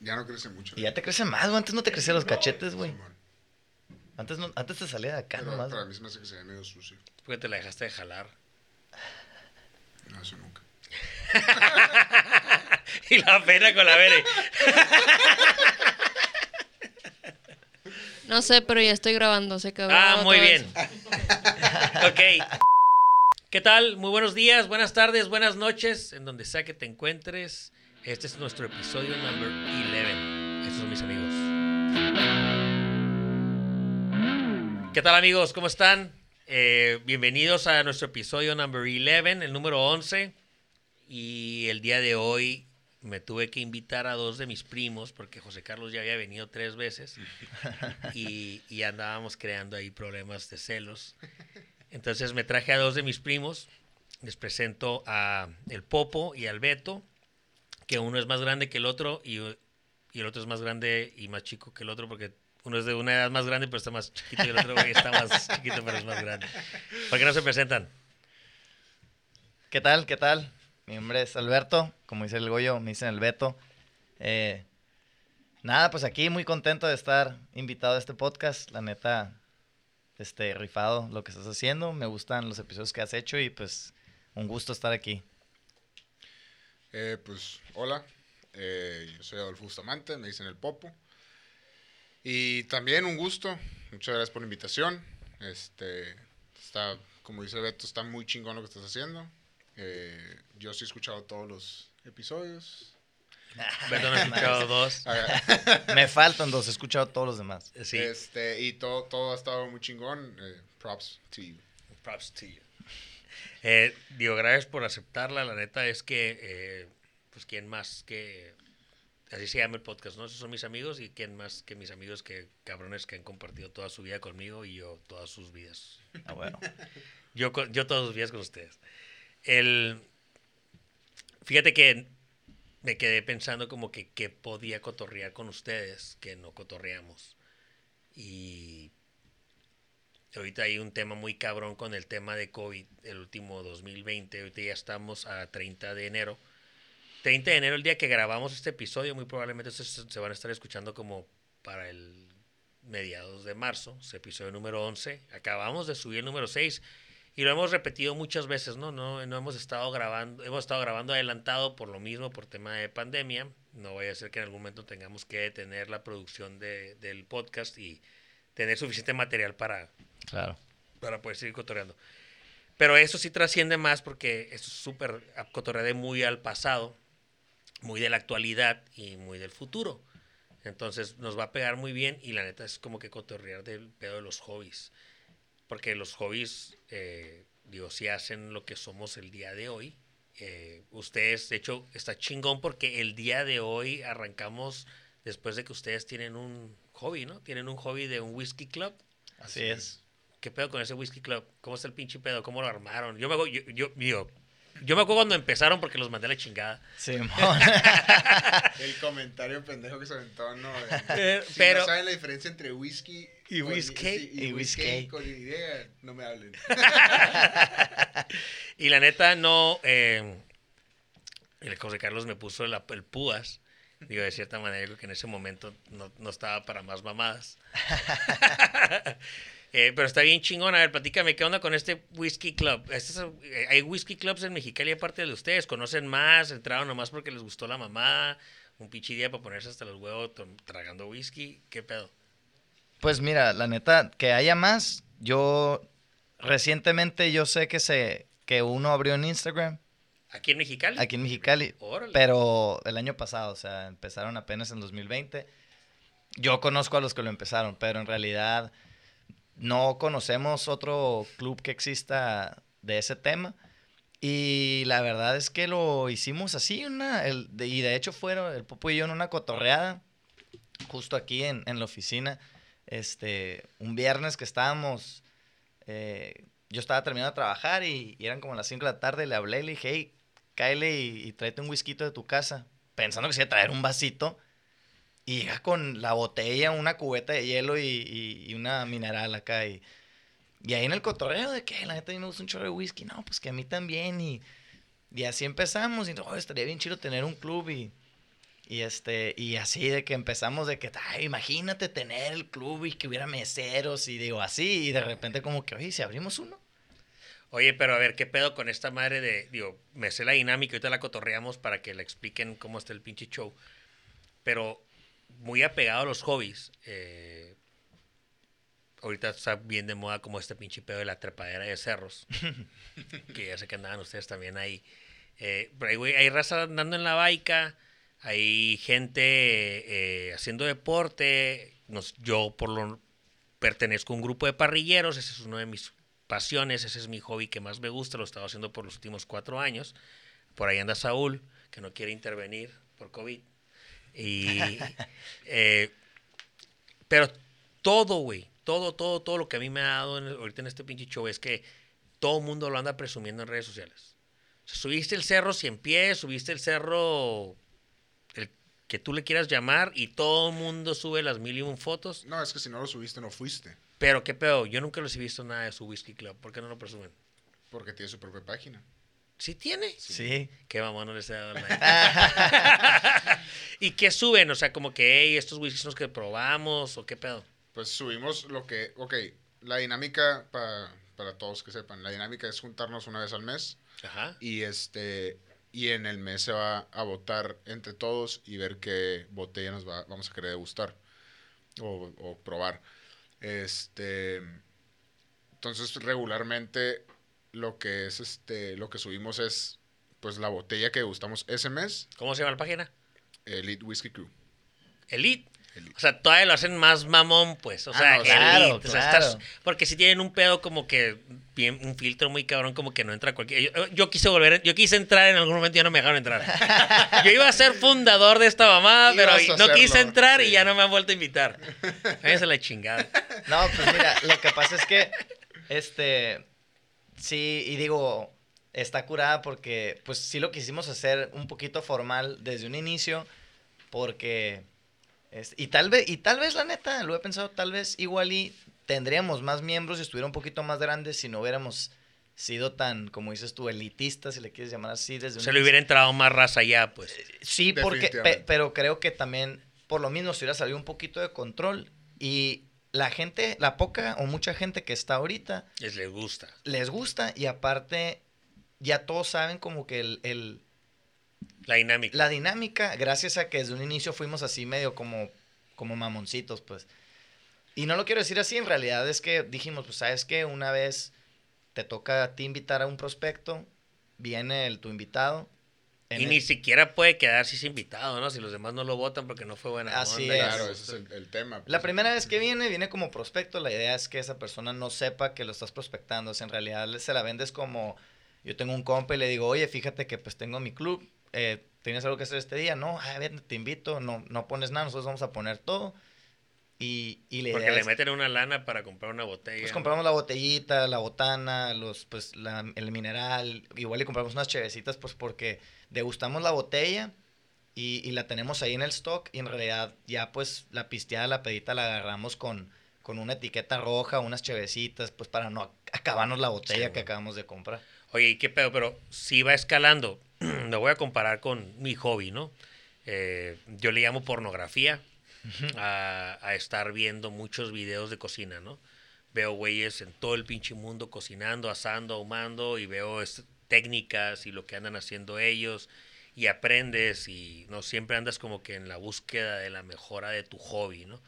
Ya no crece mucho. Y ya te crece más, güey. Antes no te crecían los cachetes, güey. Antes, no, antes te salía de acá Pero nomás. para mí se me hace que se ve medio sucio. Porque te la dejaste de jalar. No, eso nunca. y la pena con la Bere. No sé, pero ya estoy grabando, se acabó. Ah, muy bien. ok. ¿Qué tal? Muy buenos días, buenas tardes, buenas noches, en donde sea que te encuentres. Este es nuestro episodio number 11. Estos son mis amigos. ¿Qué tal amigos? ¿Cómo están? Eh, bienvenidos a nuestro episodio number 11, el número 11. Y el día de hoy me tuve que invitar a dos de mis primos, porque José Carlos ya había venido tres veces. Y, y andábamos creando ahí problemas de celos. Entonces me traje a dos de mis primos. Les presento a el Popo y al Beto, que uno es más grande que el otro y, y el otro es más grande y más chico que el otro, porque uno es de una edad más grande, pero está más chiquito y el otro güey está más chiquito, pero es más grande. ¿Por qué no se presentan? ¿Qué tal? ¿Qué tal? Mi nombre es Alberto, como dice el Goyo, me dicen el Beto. Eh, nada, pues aquí muy contento de estar invitado a este podcast. La neta, este, rifado lo que estás haciendo. Me gustan los episodios que has hecho y pues un gusto estar aquí. Eh, pues, hola. Eh, yo soy Adolfo Bustamante, me dicen el Popo. Y también un gusto. Muchas gracias por la invitación. Este, está, como dice Beto, está muy chingón lo que estás haciendo. Eh, yo sí he escuchado todos los episodios. Beto no ha escuchado dos. Ah, Me faltan dos, he escuchado todos los demás. Sí. Este, y todo, todo ha estado muy chingón. Eh, props to you. Props to you. Eh, digo, gracias por aceptarla. La neta es que, eh, pues, ¿quién más que. Así se llama el podcast, ¿no? Esos son mis amigos y quién más que mis amigos que cabrones que han compartido toda su vida conmigo y yo todas sus vidas. Ah, bueno. Yo, yo todos los días con ustedes. El, fíjate que me quedé pensando como que qué podía cotorrear con ustedes que no cotorreamos. Y ahorita hay un tema muy cabrón con el tema de COVID, el último 2020. Ahorita ya estamos a 30 de enero. 30 de enero, el día que grabamos este episodio, muy probablemente se, se van a estar escuchando como para el mediados de marzo, es episodio número 11. Acabamos de subir el número 6 y lo hemos repetido muchas veces, ¿no? No, no hemos estado grabando, hemos estado grabando adelantado por lo mismo, por tema de pandemia. No vaya a ser que en algún momento tengamos que detener la producción de- del podcast y tener suficiente material para, Claro. para poder seguir cotorreando. Pero eso sí trasciende más porque es súper cotorreado muy al pasado, muy de la actualidad y muy del futuro. Entonces nos va a pegar muy bien y la neta es como que cotorrear del pedo de los hobbies. Porque los hobbies, eh, digo, si hacen lo que somos el día de hoy. Eh, ustedes, de hecho, está chingón porque el día de hoy arrancamos después de que ustedes tienen un hobby, ¿no? Tienen un hobby de un whisky club. Así es. ¿Qué pedo con ese whisky club? ¿Cómo está el pinche pedo? ¿Cómo lo armaron? Yo me acuerdo, yo, yo, digo, yo me acuerdo cuando empezaron porque los mandé a la chingada. Simón. El comentario pendejo que se aventó, ¿no? Eh, si pero- no saben la diferencia entre whisky Y con- whisky. sí, y, Y whisky, whisky. con idea, no me hablen. Y la neta, no. Eh, el José Carlos me puso la- el púas. Digo, de cierta manera, yo creo que en ese momento no, no estaba para más mamadas. Eh, pero está bien chingón. A ver, platícame, ¿qué onda con este whisky club? Este es- eh, ¿Hay whisky clubs en Mexicali aparte de ustedes? ¿Conocen más? ¿Entraron nomás porque les gustó la mamá? ¿Un pinche día para ponerse hasta los huevos tragando whisky? ¿Qué pedo? Pues mira, la neta, que haya más, yo recientemente yo sé que se que uno abrió en Instagram ¿Aquí en Mexicali? aquí en Mexicali, Órale. pero el año pasado, o sea, empezaron apenas en 2020. Yo conozco a los que lo empezaron, pero en realidad no conocemos otro club que exista de ese tema. Y la verdad es que lo hicimos así, una, el, de- y de hecho fueron el Popo y yo en una cotorreada, justo aquí en, en la oficina, este, un viernes que estábamos, eh, yo estaba terminando de trabajar y, y eran como las 5 de la tarde, le hablé y le dije, hey, cáele y, tráete un whisky de tu casa, pensando que se iba a traer un vasito, y llega con la botella, una cubeta de hielo y, y- una mineral acá, y, y ahí en el cotorreo de que la neta a mí me gusta un chorro de whisky, no, pues que a mí también, y, y así empezamos, y oh, estaría bien chido tener un club, y, Y este, y así de que empezamos de que, ay, imagínate tener el club y que hubiera meseros y digo así, y de repente como que, oye, si abrimos uno. Oye, pero a ver, ¿qué pedo con esta madre de, digo, me sé la dinámica, ahorita la cotorreamos para que le expliquen cómo está el pinche show. Pero muy apegado a los hobbies. eh, ahorita está bien de moda como este pinche pedo de la trepadera de cerros. que ya sé que andaban ustedes también ahí. Eh, pero hay, hay raza andando en la baica, hay gente eh, haciendo deporte. Nos, yo por lo pertenezco a un grupo de parrilleros, ese es uno de mis pasiones, ese es mi hobby que más me gusta, lo he estado haciendo por los últimos cuatro años. Por ahí anda Saúl, que no quiere intervenir por COVID. Y, eh, pero todo, güey, todo, todo, todo lo que a mí me ha dado en el- ahorita en este pinche show es que todo el mundo lo anda presumiendo en redes sociales. O sea, subiste el cerro 100 pies, subiste el cerro el que tú le quieras llamar y todo el mundo sube las mil y un fotos. No, es que si no lo subiste, no fuiste. Pero qué pedo, yo nunca los he visto nada de su whisky club. ¿Por qué no lo presumen? Porque tiene su propia página. ¿Sí tiene? Sí. Qué mamón no les he dado like. ¿Y qué suben? O sea, como que, hey, estos whiskies son los que probamos, o qué pedo. Pues subimos lo que. Ok, la dinámica, pa- para todos que sepan, la dinámica es juntarnos una vez al mes. Ajá. Y este. Y en el mes se va a votar entre todos y ver qué botella nos va, vamos a querer degustar o, o probar. Este. Entonces, regularmente lo que es este. Lo que subimos es. Pues la botella que degustamos ese mes, ¿Cómo se llama la página? Elite Whiskey Crew. Elite. O sea, todavía lo hacen más mamón, pues. O Ah, sea, no, Elite. claro, O sea, claro. estás- porque si tienen un pedo como que bien, un filtro muy cabrón, como que no entra cualquier. Yo, yo quise volver, yo quise entrar en algún momento y ya no me dejaron entrar. yo iba a ser fundador de esta mamada, pero no quise entrar y ya no me han vuelto a invitar. Váyanse la chingada. No, pues mira, lo que pasa es que, este, sí, y digo, está curada porque, pues sí lo quisimos hacer un poquito formal desde un inicio, porque, es- y tal vez, y tal vez la neta, lo he pensado, tal vez igual y tendríamos más miembros si estuviera un poquito más grande si no hubiéramos sido tan, como dices tú, elitistas, si le quieres llamar así, desde un Se le hubiera entrado más raza allá, pues. Sí, porque, pe- pero creo que también, por lo mismo, se hubiera salido un poquito de control y la gente, la poca o mucha gente que está ahorita, Les les gusta. les gusta y aparte ya todos saben como que el, el- La dinámica. la dinámica, gracias a que desde un inicio fuimos así medio como, como mamoncitos, pues. Y no lo quiero decir así, en realidad es que dijimos, pues sabes que una vez te toca a ti invitar a un prospecto, viene el, tu invitado. Y el- ni siquiera puede quedar si es invitado, ¿no? Si los demás no lo votan porque no fue buena Así onda. es. Claro, ese es el, el tema. La pues. primera vez que viene, viene como prospecto. La idea es que esa persona no sepa que lo estás prospectando. O sea, en realidad se la vendes como, yo tengo un compa y le digo, oye, fíjate que pues tengo mi club, eh, ¿tienes algo que hacer este día? No, a ver, te invito, no, no pones nada, nosotros vamos a poner todo. Y, y la Porque idea le es, meten una lana para comprar una botella. pues compramos la botellita, la botana, los, pues, la- el mineral, igual y compramos unas chevecitas, pues porque degustamos la botella y, y la tenemos ahí en el stock y en realidad ya pues la pisteada, la pedita la agarramos con, con una etiqueta roja, unas chevecitas, pues para no acabarnos la botella Sí, que acabamos de comprar. Oye, ¿y qué pedo? Pero si va escalando, lo voy a comparar con mi hobby, ¿no? Eh, yo le llamo pornografía a, a estar viendo muchos videos de cocina, ¿no? Veo güeyes en todo el pinche mundo cocinando, asando, ahumando y veo técnicas y lo que andan haciendo ellos y aprendes y no siempre andas como que en la búsqueda de la mejora de tu hobby, ¿no?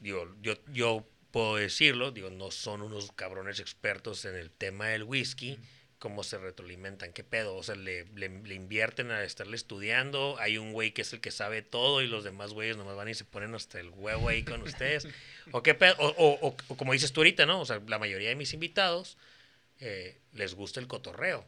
Digo, yo, yo puedo decirlo, digo, no son unos cabrones expertos en el tema del whisky, cómo se retroalimentan, qué pedo, o sea, le, le, le invierten a estarle estudiando, hay un güey que es el que sabe todo y los demás güeyes nomás van y se ponen hasta el huevo ahí con ustedes, o qué pedo, o, o- o- o como dices tú ahorita, ¿no? O sea, la mayoría de mis invitados eh, les gusta el cotorreo.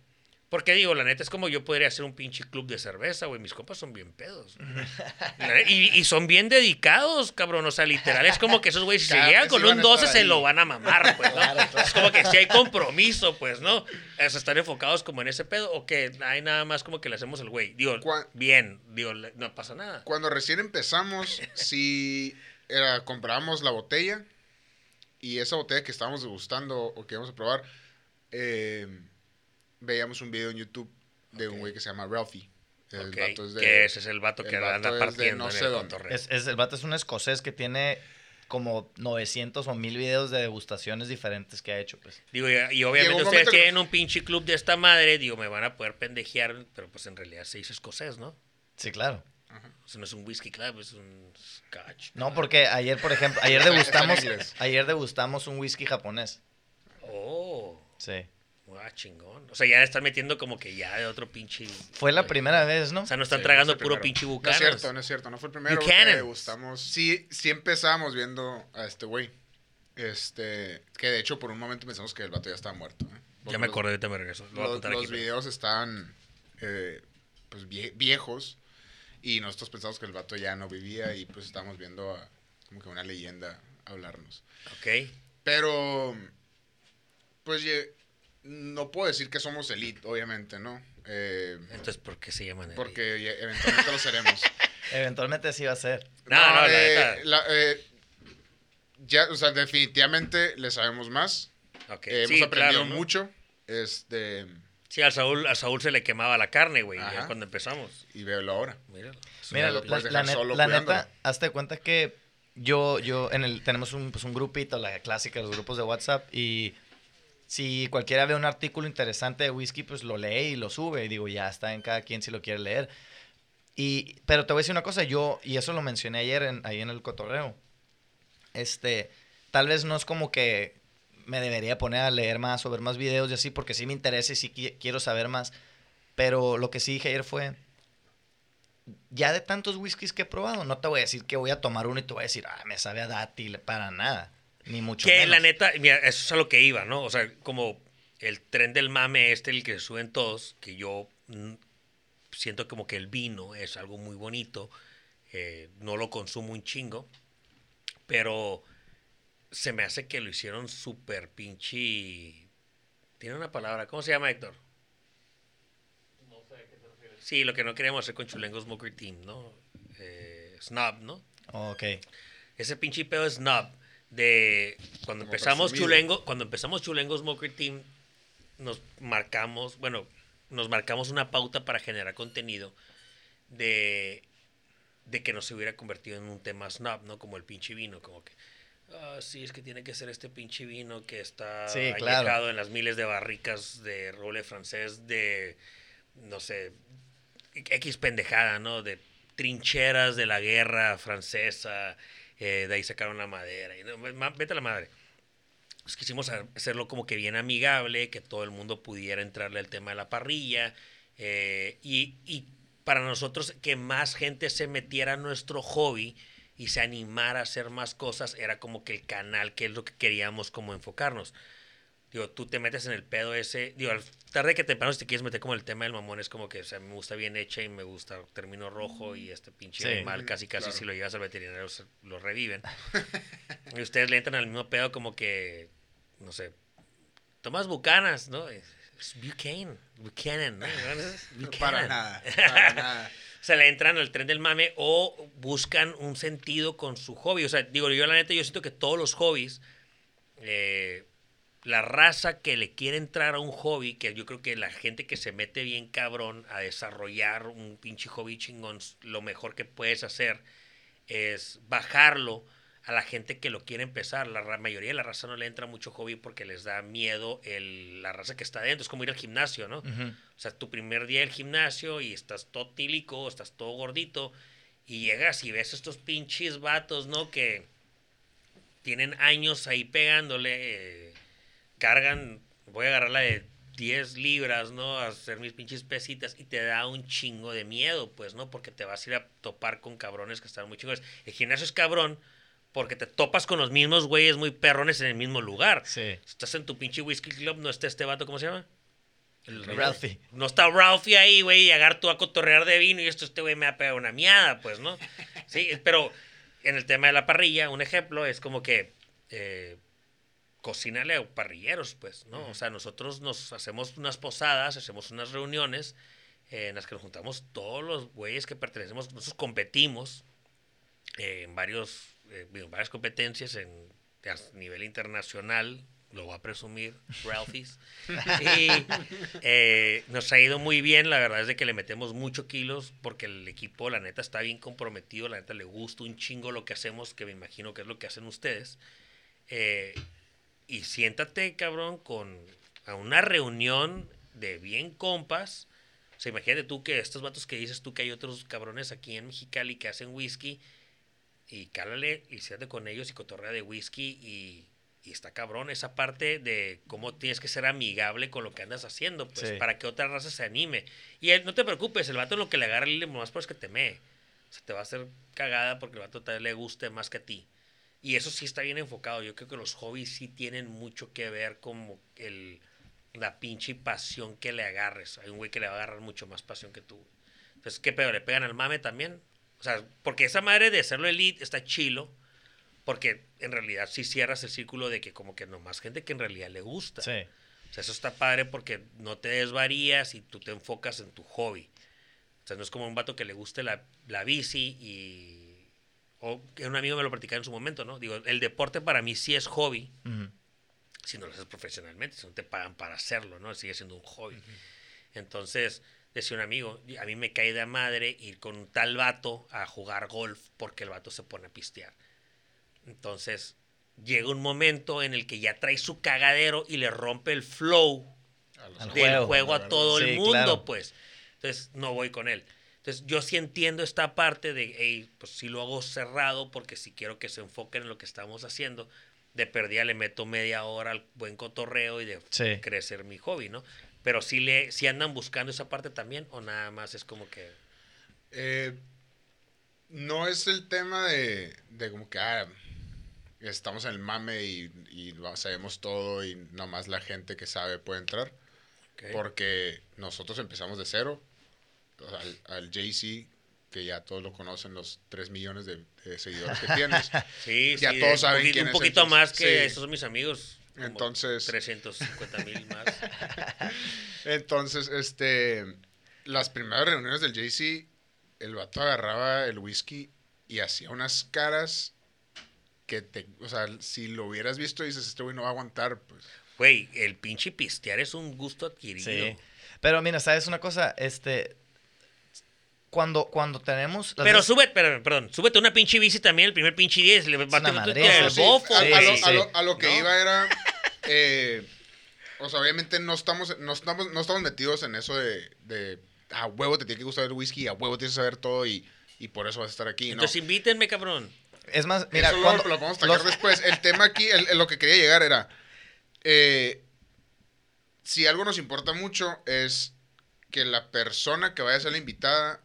Porque digo, la neta es como yo podría hacer un pinche club de cerveza, güey. Mis compas son bien pedos. Y, y son bien dedicados, cabrón. O sea, literal, es como que esos güeyes, si se llegan vez con sí un a 12, estar se lo van a mamar, pues, ¿no? Es como que si hay compromiso, pues, ¿no? O sea, están enfocados como en ese pedo, o que hay nada más como que le hacemos el güey. Digo, bien, digo, no pasa nada. Cuando recién empezamos, si era, comprábamos la botella y esa botella que estábamos degustando o que íbamos a probar, eh, veíamos un video en YouTube de un güey que se llama Ralphie. El vato es de- que ese es el vato que el anda vato de partiendo no en sé el dónde. Es, es- el vato es un escocés que tiene como 900 o 1000 videos de degustaciones diferentes que ha hecho, pues. Digo, y, obviamente ustedes que tienen un pinche club de esta madre, digo, me van a poder pendejear, pero pues en realidad se dice escocés, ¿no? Sí, claro. Eso no es un whisky club, es un scotch. No, porque ayer, por ejemplo, ayer degustamos, ayer degustamos un whisky japonés. Oh, Sí. Ah, chingón. O sea, ya están metiendo como que ya de otro pinche... Fue la primera vez, ¿no? O sea, no están Sí, tragando no puro pinche No es bucanas. cierto, no es cierto. No fue el primero. Buchanan's. Porque gustamos. Sí, sí empezamos viendo a este güey. Este. Que de hecho por un momento pensamos que el vato ya estaba muerto. ¿eh? Ya me los- acordé, ahorita me regreso. Lo Los, los videos estaban eh, pues vie- viejos. Y nosotros pensamos que el vato ya no vivía. Y pues estábamos viendo a, como que una leyenda hablarnos. Ok. Pero. Pues ye- no puedo decir que somos elite, obviamente, ¿no? Eh, Entonces, ¿por qué se llaman elite? porque ye- eventualmente lo seremos. Eventualmente sí va a ser. No, no, eh, la- eh, ya, o sea, definitivamente le sabemos más. Eh, Sí, hemos aprendido claro, ¿no? mucho. Este, Sí, a Saúl, a Saúl se le quemaba la carne, güey, ya cuando empezamos. y veo ahora. Míralo. Mira, lo la, puedes la solo la neta, hazte cuenta que yo, yo, en el, tenemos un, pues, un grupito, la clásica, los grupos de WhatsApp, y si cualquiera ve un artículo interesante de whisky, pues lo lee y lo sube, y digo, ya está en cada quien si lo quiere leer. Y, pero te voy a decir una cosa, yo, y eso lo mencioné ayer en- ahí en el cotorreo, este, tal vez no es como que me debería poner a leer más o ver más videos y así, porque sí me interesa y sí qui- quiero saber más, pero lo que sí dije ayer fue, ya de tantos whiskies que he probado, no te voy a decir que voy a tomar uno y te voy a decir, ah, me sabe a dátil, para nada. Ni mucho Que menos. la neta, mira, eso es a lo que iba, ¿no? O sea, como el tren del mame este, el que suben todos, que yo mm, siento como que el vino es algo muy bonito, eh, no lo consumo un chingo, pero se me hace que lo hicieron súper pinche... Tiene una palabra, ¿cómo se llama Héctor? Sí, lo que no queríamos hacer con Chulengo Smoker Team, ¿no? Eh, snob, ¿no? Ok. Ese pinche pedo es snob. De cuando Como empezamos presumido. Chulengo, cuando empezamos Chulengo Smoker Team, nos marcamos, bueno, nos marcamos una pauta para generar contenido de, de que no se hubiera convertido en un tema snob, ¿no? Como el pinche vino, como que, ah, sí, es que tiene que ser este pinche vino que está Sí, claro. en las miles de barricas de roble francés de, no sé, X pendejada, ¿no? De trincheras de la guerra francesa, eh, de ahí sacaron la madera. Y, no, vete a la madre. Pues quisimos ha- hacerlo como que bien amigable, que todo el mundo pudiera entrarle al tema de la parrilla. eh, y, y para nosotros que más gente se metiera a nuestro hobby y se animara a hacer más cosas, era como que el canal, que es lo que queríamos como enfocarnos. Digo, tú te metes en el pedo ese. Digo, al tarde que temprano, si te quieres meter como el tema del mamón, es como que, o sea, me gusta bien hecha y me gusta término rojo y este pinche Sí. animal, casi, casi Claro. si lo llevas al veterinario se- lo reviven. y ustedes le entran al mismo pedo como que, no sé, tomas bucanas, ¿no? Es Buchanan, Buchanan, ¿no? Buchanan. Para nada, para nada. O sea, le entran al tren del mame o buscan un sentido con su hobby. O sea, digo, yo la neta, yo siento que todos los hobbies, eh, la raza que le quiere entrar a un hobby, que yo creo que la gente que se mete bien cabrón a desarrollar un pinche hobby chingón, lo mejor que puedes hacer es bajarlo a la gente que lo quiere empezar. La mayoría de la raza no le entra mucho hobby porque les da miedo el, la raza que está dentro. Es como ir al gimnasio, ¿no? O sea, tu primer día del gimnasio y estás todo tílico, estás todo gordito y llegas y ves estos pinches vatos, ¿no? Que tienen años ahí pegándole, eh, cargan, voy a agarrar la de 10 libras, ¿no? A hacer mis pinches pesitas y te da un chingo de miedo, pues, ¿no? Porque te vas a ir a topar con cabrones que están muy chingones. El gimnasio es cabrón porque te topas con los mismos güeyes muy perrones en el mismo lugar. Sí. Si estás en tu pinche whisky club, no está este vato, ¿cómo se llama? El Ralphie. No está Ralphie ahí, güey, y agarrar tú a cotorrear de vino y esto este güey me va a pegar una miada, pues, ¿no? Sí, pero en el tema de la parrilla, un ejemplo es como que eh, cocínale a parrilleros, pues, ¿no? O sea, nosotros nos hacemos unas posadas, hacemos unas reuniones eh, en las que nos juntamos todos los güeyes que pertenecemos, nosotros competimos eh, en varios, eh, en varias competencias en, a nivel internacional, lo voy a presumir, Ralphie's. y eh, nos ha ido muy bien, la verdad es de que le metemos mucho kilos porque el equipo, la neta, está bien comprometido, la neta le gusta un chingo lo que hacemos, que me imagino que es lo que hacen ustedes. Eh, y siéntate, cabrón, con a una reunión de bien compas. O sea, imagínate tú que estos vatos que dices tú que hay otros cabrones aquí en Mexicali que hacen whisky y cálale y siéntate con ellos y cotorrea de whisky y, y está cabrón esa parte de cómo tienes que ser amigable con lo que andas haciendo, pues, Sí. para que otra raza se anime. Y él, no te preocupes, el vato lo que le agarra el más por es que te mee. O sea, te va a hacer cagada porque el vato tal vez le guste más que a ti. Y eso sí está bien enfocado. Yo creo que los hobbies sí tienen mucho que ver con el, la pinche pasión que le agarres. Hay un güey que le va a agarrar mucho más pasión que tú. Entonces, ¿qué pedo? ¿Le pegan al mame también? O sea, porque esa madre de hacerlo elite está chilo. Porque en realidad sí cierras el círculo de que como que nomás gente que en realidad le gusta. Sí. O sea, eso está padre porque no te desvarías y tú te enfocas en tu hobby. O sea, no es como un vato que le guste la, la bici y... O que un amigo me lo platicaba en su momento, ¿no? Digo, el deporte para mí sí es hobby, si no lo haces profesionalmente, si no te pagan para hacerlo, ¿no? Sigue siendo un hobby. Entonces, decía un amigo, a mí me cae de madre ir con un tal vato a jugar golf porque el vato se pone a pistear. Entonces, llega un momento en el que ya trae su cagadero y le rompe el flow del juego. a todo el mundo, claro. pues. Entonces, no voy con él. Entonces, yo sí entiendo esta parte de, hey, pues sí lo hago cerrado porque si quiero que se enfoquen en lo que estamos haciendo, de perdida le meto media hora al buen cotorreo y de Sí. crecer mi hobby, ¿no? Pero si le, si andan buscando esa parte también, o nada más es como que. Eh, no es el tema de, de como que ah, estamos en el mame y, y lo- sabemos todo y nomás la gente que sabe puede entrar. Porque nosotros empezamos de cero. Al, al JC, que ya todos lo conocen, los 3 millones de, de seguidores que tienes. Sí, ya sí, todos un saben poquito, quién un es poquito entonces, más que sí. esos son mis amigos. como Entonces- 350 mil más. Entonces, este, las primeras reuniones del JC, el vato agarraba el whisky y hacía unas caras que te, o sea, si lo hubieras visto dices, este güey no va a aguantar, pues. Güey, el pinche pistear es un gusto adquirido. Sí. Pero mira, ¿sabes una cosa? Este. Cuando, cuando tenemos. Pero veces- sube, pero, perdón, súbete una pinche bici también, el primer pinche 10. Le bate una tú madre. tiras No, el bofo. a, a lo, a a que ¿No? iba era, eh, o sea, obviamente no estamos, no estamos, no estamos metidos en eso de, de a huevo te tiene que gustar el whisky, a huevo tienes que saber todo y, y por eso vas a estar aquí, ¿no? Entonces invítenme, cabrón. Es más, mira, Eso lo- cuando- lo, podemos sacar los- después. El tema aquí, el- el lo que quería llegar era, eh, si algo nos importa mucho es que la persona que vaya a ser la invitada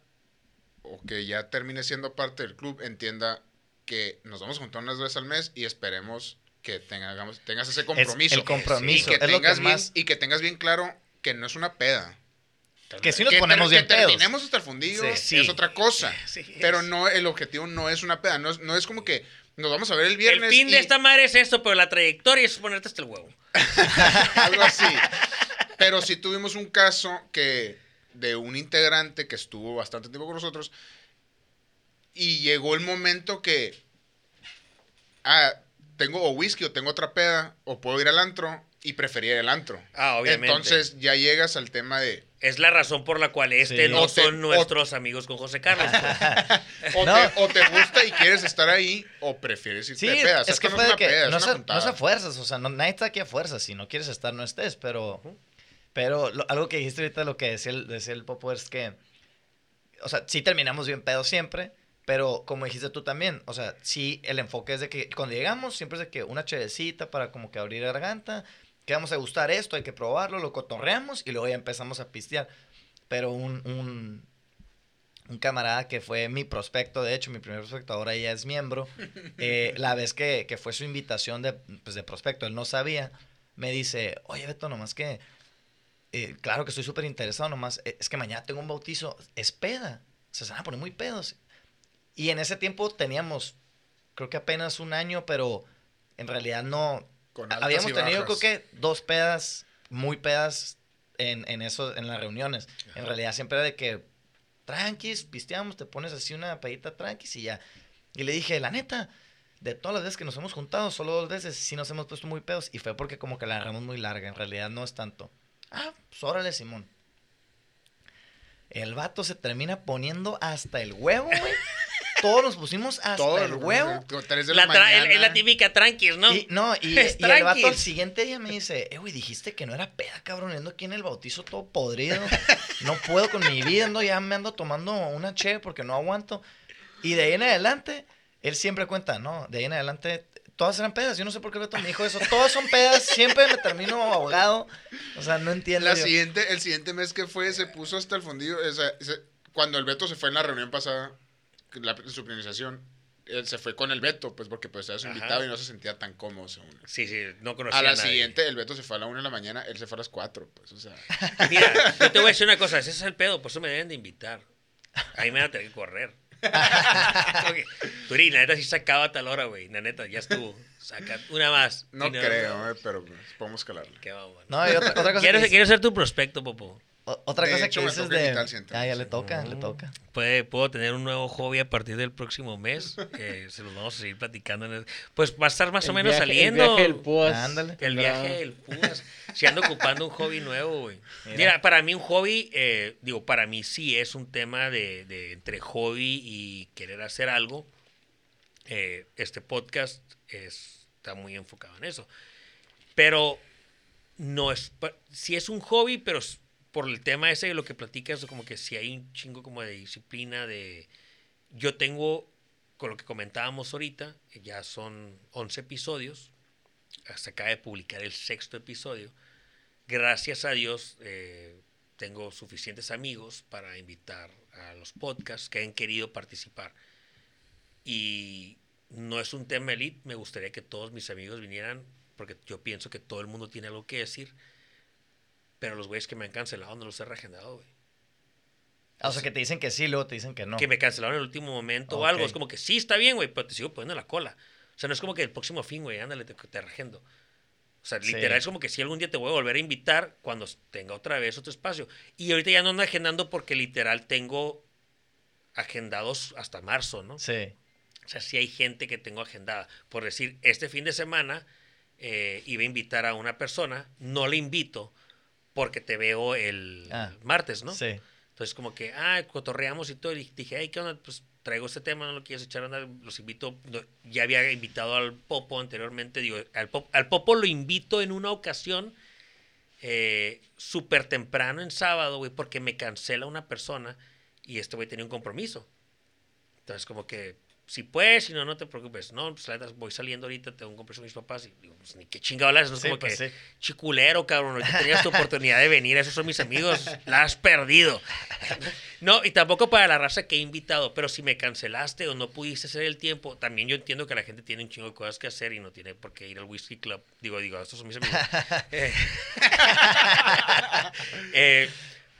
o que ya termine siendo parte del club entienda que nos vamos a juntar unas veces al mes y esperemos que tengamos, tengas ese compromiso. el compromiso, y, que es lo que tengas bien, más- y que tengas bien claro que no es una peda. Que sí nos que ponemos bien que pedos. terminemos hasta el fundillo Sí, sí. es otra cosa. Sí, pero no, el objetivo no es una peda. No es, no es como que nos vamos a ver el viernes. el fin de esta madre es esto, pero la trayectoria es ponerte hasta el huevo. algo así. Pero sí tuvimos un caso que de un integrante que estuvo bastante tiempo con nosotros y llegó el momento que ah, tengo o whisky o tengo otra peda o puedo ir al antro y prefería el antro. Ah, obviamente. Entonces ya llegas al tema de Es la razón por la cual este Sí. no O te- son o- nuestros amigos con José Carlos. pues. o, No. te, o te gusta y quieres estar ahí o prefieres irte Sí, de peda. O sea, es que no es una que peda, no, es es una a, no es a fuerzas, o sea, no, nadie está aquí a fuerzas. Si no quieres estar, no estés, pero. Pero lo- algo que dijiste ahorita, lo que decía el, decía el Popo es que. O sea, sí terminamos bien pedo siempre, pero como dijiste tú también, o sea, sí el enfoque es de que cuando llegamos siempre es de que una chedecita para como que abrir la garganta, que vamos a gustar esto, hay que probarlo, lo cotorreamos y luego ya empezamos a pistear. Pero un, un, un camarada que fue mi prospecto, de hecho, mi primer prospecto, ahora ya es miembro, eh, la vez que, que fue su invitación de, pues, de prospecto, él no sabía, me dice, oye Beto, nomás que, eh, claro que estoy súper interesado, nomás, eh, es que mañana tengo un bautizo, es peda, se van a poner muy pedos. Y en ese tiempo teníamos, creo que apenas un año, pero en realidad no, Con habíamos tenido creo que dos pedas, muy pedas en, en eso, en las reuniones. En realidad siempre era de que tranquis, pisteamos, te pones así una pedita tranquis y ya. Y le dije, la neta, de todas las veces que nos hemos juntado, solo dos veces sí nos hemos puesto muy pedos. Y fue porque como que la agarramos muy larga. En realidad no es tanto. Ah, pues órale, Simón. El vato se termina poniendo hasta el huevo, güey. Todos nos pusimos hasta Todo el huevo. La, La tra- típica tranquis, ¿no? Y, no, y, el vato al siguiente día me dice, eh, güey, dijiste que no era peda, cabrón, ando aquí en el bautizo todo podrido. No puedo con mi vida, ando, ya me ando tomando una che porque no aguanto. Y de ahí en adelante, él siempre cuenta, no, de ahí en adelante, todas eran pedas. Yo no sé por qué el vato me dijo eso. Todas son pedas, siempre me termino ahogado. O sea, no entiendo. La yo. siguiente, el siguiente mes que fue, se puso hasta el fundillo. o sea, se- cuando el Beto se fue en la reunión pasada, la, su priorización, él se fue con el Beto, pues porque pues era su Ajá. invitado y no se sentía tan cómodo según él. Sí, sí, no conocía A la nadie. siguiente, el Beto se fue a la una de la mañana, él se fue a las cuatro, pues, o sea. Mira, yo te voy a decir una cosa, ese es el pedo, por eso me deben de invitar. Ahí me van a tener que correr. Porque, Turi, la neta sí sacaba a tal hora, güey. La neta, ya estuvo. Saca una más. No, creo, eh, pero pues, podemos calarle. Qué vamos. No, otra, otra cosa Quiero, que quiero ser tu prospecto, Popo. Otra De cosa hecho, que dices de. Ah, ya le toca, le toca. Puede, puedo tener un nuevo hobby a partir del próximo mes. que se los vamos a seguir platicando. en el- Pues va a estar más o menos viaje- saliendo. El viaje del Púas. Ándale. El viaje del Púas. Si ando ocupando un hobby nuevo, güey. Mira. Mira. para mí un hobby, eh, digo, para mí sí es un tema de, de entre hobby y querer hacer algo. Eh, este podcast es- está muy enfocado en eso. Pero no es, sí es un hobby, pero por el tema ese de lo que platicas, como que si hay un chingo como de disciplina, de... Yo tengo, con lo que comentábamos ahorita, ya son 11 episodios, hasta acaba de publicar el sexto episodio. Gracias a Dios eh, tengo suficientes amigos para invitar a los podcasts que han querido participar. Y no es un tema elite, me gustaría que todos mis amigos vinieran, porque yo pienso que todo el mundo tiene algo que decir. Pero los güeyes que me han cancelado no los he reagendado, güey. Ah, O sea, que te dicen que sí, luego te dicen que no. Que me cancelaron en el último momento o Ok. algo. Es como que sí, está bien, güey, pero te sigo poniendo la cola. O sea, no es como que el próximo fin, güey, ándale, te, te regendo. O sea, Sí. literal es como que si algún día te voy a volver a invitar cuando tenga otra vez otro espacio. Y ahorita ya no ando agendando porque literal tengo agendados hasta marzo, ¿no? Sí. O sea, sí hay gente que tengo agendada. Por decir, este fin de semana eh, iba a invitar a una persona, no le invito porque te veo el Ah, martes, ¿no? Sí. Entonces, como que, ah, cotorreamos y todo. Y dije, ay, ¿qué onda? Pues traigo este tema, no lo quieres echar a andar. Los invito. no, ya había invitado al Popo anteriormente. Digo, al, Pop- al Popo lo invito en una ocasión eh, súper temprano en sábado, güey, porque me cancela una persona y este güey tenía un compromiso. Entonces, como que, si puedes, si no, no te preocupes. No, pues la neta, voy saliendo ahorita, tengo un compromiso con mis papás y digo, pues ni qué chingado hablas, no es Sí, como pues que sí. chiculero, cabrón. Ahorita tenías tu oportunidad de venir, esos son mis amigos, la has perdido. No, y tampoco para la raza que he invitado, pero si me cancelaste o no pudiste hacer el tiempo, también yo entiendo que la gente tiene un chingo de cosas que hacer y no tiene por qué ir al whisky club. Digo, digo, estos son mis amigos. Eh, eh,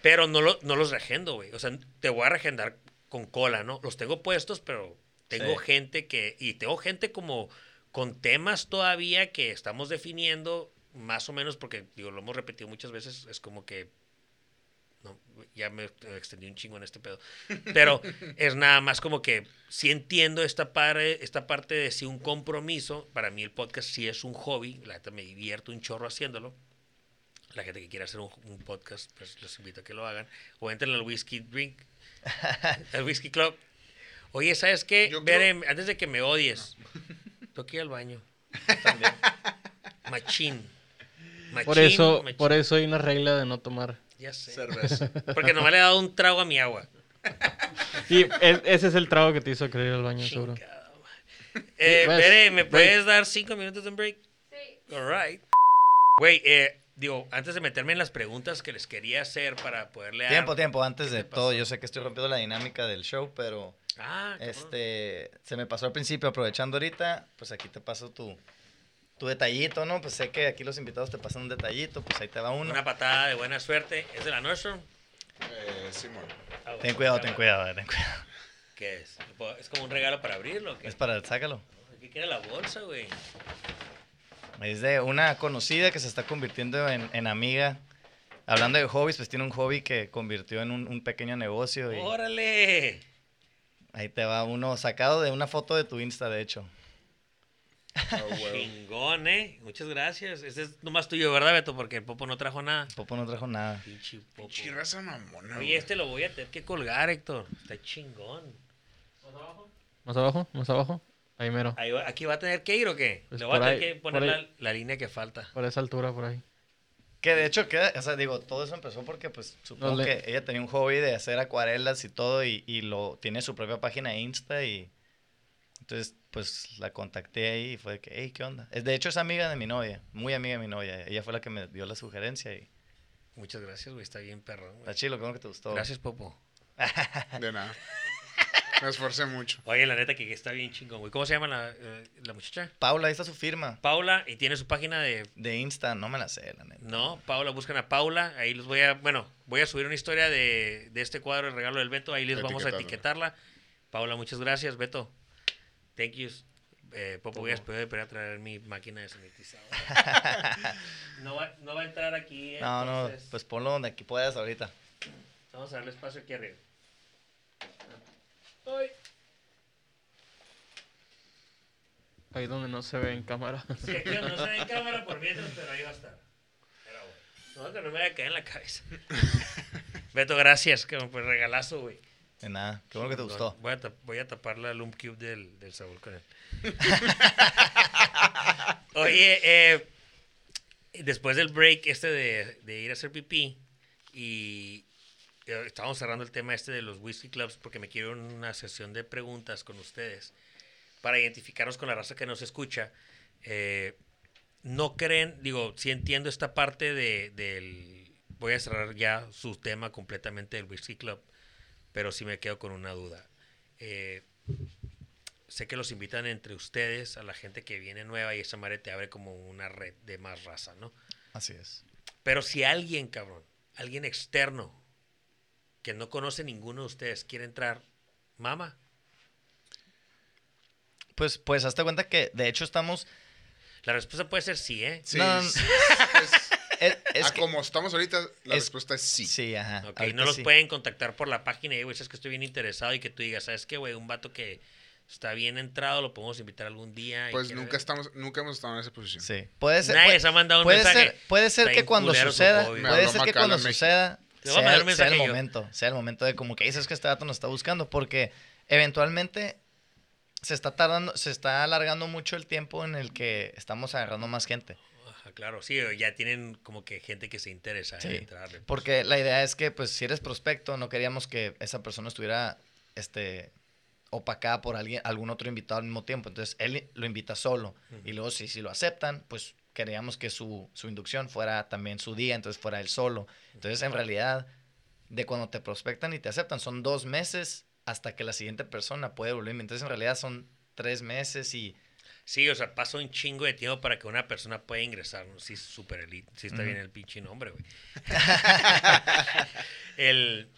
pero no, lo- no los regendo, güey. O sea, te voy a regendar con cola, ¿no? Los tengo puestos, pero tengo Sí. gente que, y tengo gente como con temas todavía que estamos definiendo, más o menos, porque, digo, lo hemos repetido muchas veces, es como que, no, ya me extendí un chingo en este pedo, pero es nada más como que sí entiendo esta, parte esta parte de si un compromiso, para mí el podcast sí es un hobby, la neta me divierto un chorro haciéndolo, la gente que quiera hacer un, un podcast, pues los invito a que lo hagan, o entren al Whisky Drink, al Whisky Club. Oye, ¿sabes qué? Yo antes de que me odies, tengo que ir al baño. También. Machín. Machín, Por eso, machín. por eso hay una regla de no tomar. Ya sé. Cerveza. Porque nomás le he dado un trago a mi agua. Y es- ese es el trago que te hizo querer ir al baño, seguro. Eh, pues, ¿me break. puedes dar cinco minutos de break? Sí. All right. Güey, eh, digo, antes de meterme en las preguntas que les quería hacer para poderle. Tiempo, tiempo, antes ¿Qué de todo, yo sé que estoy rompiendo la dinámica del show, pero Ah, cabrón. este se me pasó al principio, aprovechando ahorita, pues aquí te paso tu, tu detallito, ¿no? Pues sé que aquí los invitados te pasan un detallito, pues ahí te va uno. Una patada de buena suerte. ¿Es de la Nordstrom? Eh, Simón. Ah, Ten cuidado, ten cuidado, eh, ten cuidado. ¿Qué es? ¿Es como un regalo para abrirlo? o ¿qué? Es para, sácalo. ¿Qué quiere la bolsa, güey? Es de una conocida que se está convirtiendo en, en amiga. Hablando de hobbies, pues tiene un hobby que convirtió en un, un pequeño negocio. Y ¡Órale! ahí te va uno sacado de una foto de tu Insta, de hecho. Chingón, ¿eh? Muchas gracias. Ese es nomás tuyo, ¿verdad, Beto? Porque el Popo no trajo nada. Popo no trajo nada. Pinche Popo. Pinche raza mamona, Oye, güey. este lo voy a tener que colgar, Héctor. Está chingón. Más abajo, más abajo. Ahí mero. Ahí ¿Aquí va a tener que ir o qué? Pues Le voy a tener ahí, que poner la, la línea que falta. Por esa altura, por ahí. Que de hecho, queda, o sea, digo, todo eso empezó porque, pues, supongo No le- que ella tenía un hobby de hacer acuarelas y todo, y, y lo tiene su propia página de Insta, y entonces, pues, la contacté ahí y fue de que, hey, ¿qué onda? De hecho, es amiga de mi novia, muy amiga de mi novia. Ella fue la que me dio la sugerencia y Muchas gracias, güey. Está bien, perro. güey. está chido, creo que te gustó. Gracias, Popo. De nada. Me esforcé mucho. Oye, la neta que está bien chingón, güey. ¿Cómo se llama la, eh, la muchacha? Paula, ahí está su firma Paula, y tiene su página de de Insta, no me la sé, la neta. No, Paula, buscan a Paula. Ahí los voy a. Bueno, voy a subir una historia de, de este cuadro, el regalo del Beto. Ahí les vamos a Etiquetarla. Paula, muchas gracias, Beto. Thank you. Eh, Popo, voy a esperar a traer mi máquina de sanitizador. no, va, no va a entrar aquí. No, no, entonces, pues ponlo donde aquí puedas ahorita. Vamos a darle espacio aquí arriba. Ay. Ahí donde no se ve en cámara. Sí, aquí no se ve en cámara por mientras, pero ahí va a estar. Pero bueno. No, que no me vaya a caer en la cabeza. Beto, gracias. Que pues regalazo, güey. De nada, qué bueno que te gustó. Voy a, tap- voy a tapar la Lump Cube del, del Saúl con él. Oye, eh, después del break este de, de ir a hacer pipí y eh, estábamos cerrando el tema este de los whisky clubs porque me quiero una sesión de preguntas con ustedes para identificarnos con la raza que nos escucha. Eh, no creen, digo, sí entiendo esta parte de, del... Voy a cerrar ya su tema completamente del whisky club pero sí me quedo con una duda. Eh, sé que los invitan entre ustedes a la gente que viene nueva y esa madre te abre como una red de más raza, ¿no? Así es. Pero si alguien, cabrón, alguien externo que no conoce ninguno de ustedes quiere entrar, mama. Pues, pues, hazte cuenta que, de hecho, estamos... La respuesta puede ser sí, ¿eh? Sí. No, no, es- Es, es a que- como estamos ahorita, la es- respuesta es sí. Sí, ajá. Ok, no los sí. pueden contactar por la página y, güey, si es que estoy bien interesado y que tú digas, ¿sabes qué, güey? Un vato que está bien entrado, lo podemos invitar algún día. y Pues quiere nunca ver". estamos, nunca hemos estado en esa posición. Sí. Puede ser... Nadie puede- les ha mandado un puede mensaje. ser, puede ser que cuando suceda, puede ser que cuando suceda Te a sea, el yo. momento, sea el momento de como que dices que este dato nos está buscando, porque eventualmente se está tardando, se está alargando mucho el tiempo en el que estamos agarrando más gente. Ajá, claro, sí, ya tienen como que gente que se interesa Sí, en entrarle. pues. Porque la idea es que, pues, si eres prospecto, no queríamos que esa persona estuviera, este, opacada por alguien, algún otro invitado al mismo tiempo. Entonces, él lo invita solo. Y luego, si, si lo aceptan, pues, queríamos que su, su inducción fuera también su día, entonces fuera él solo. Entonces, en realidad, de cuando te prospectan y te aceptan, son dos meses hasta que la siguiente persona puede volver. Entonces, en realidad, son tres meses y... Sí, o sea, pasa un chingo de tiempo para que una persona pueda ingresar. ¿no? Sí, super elite. Sí, está bien el pinche nombre, güey. el,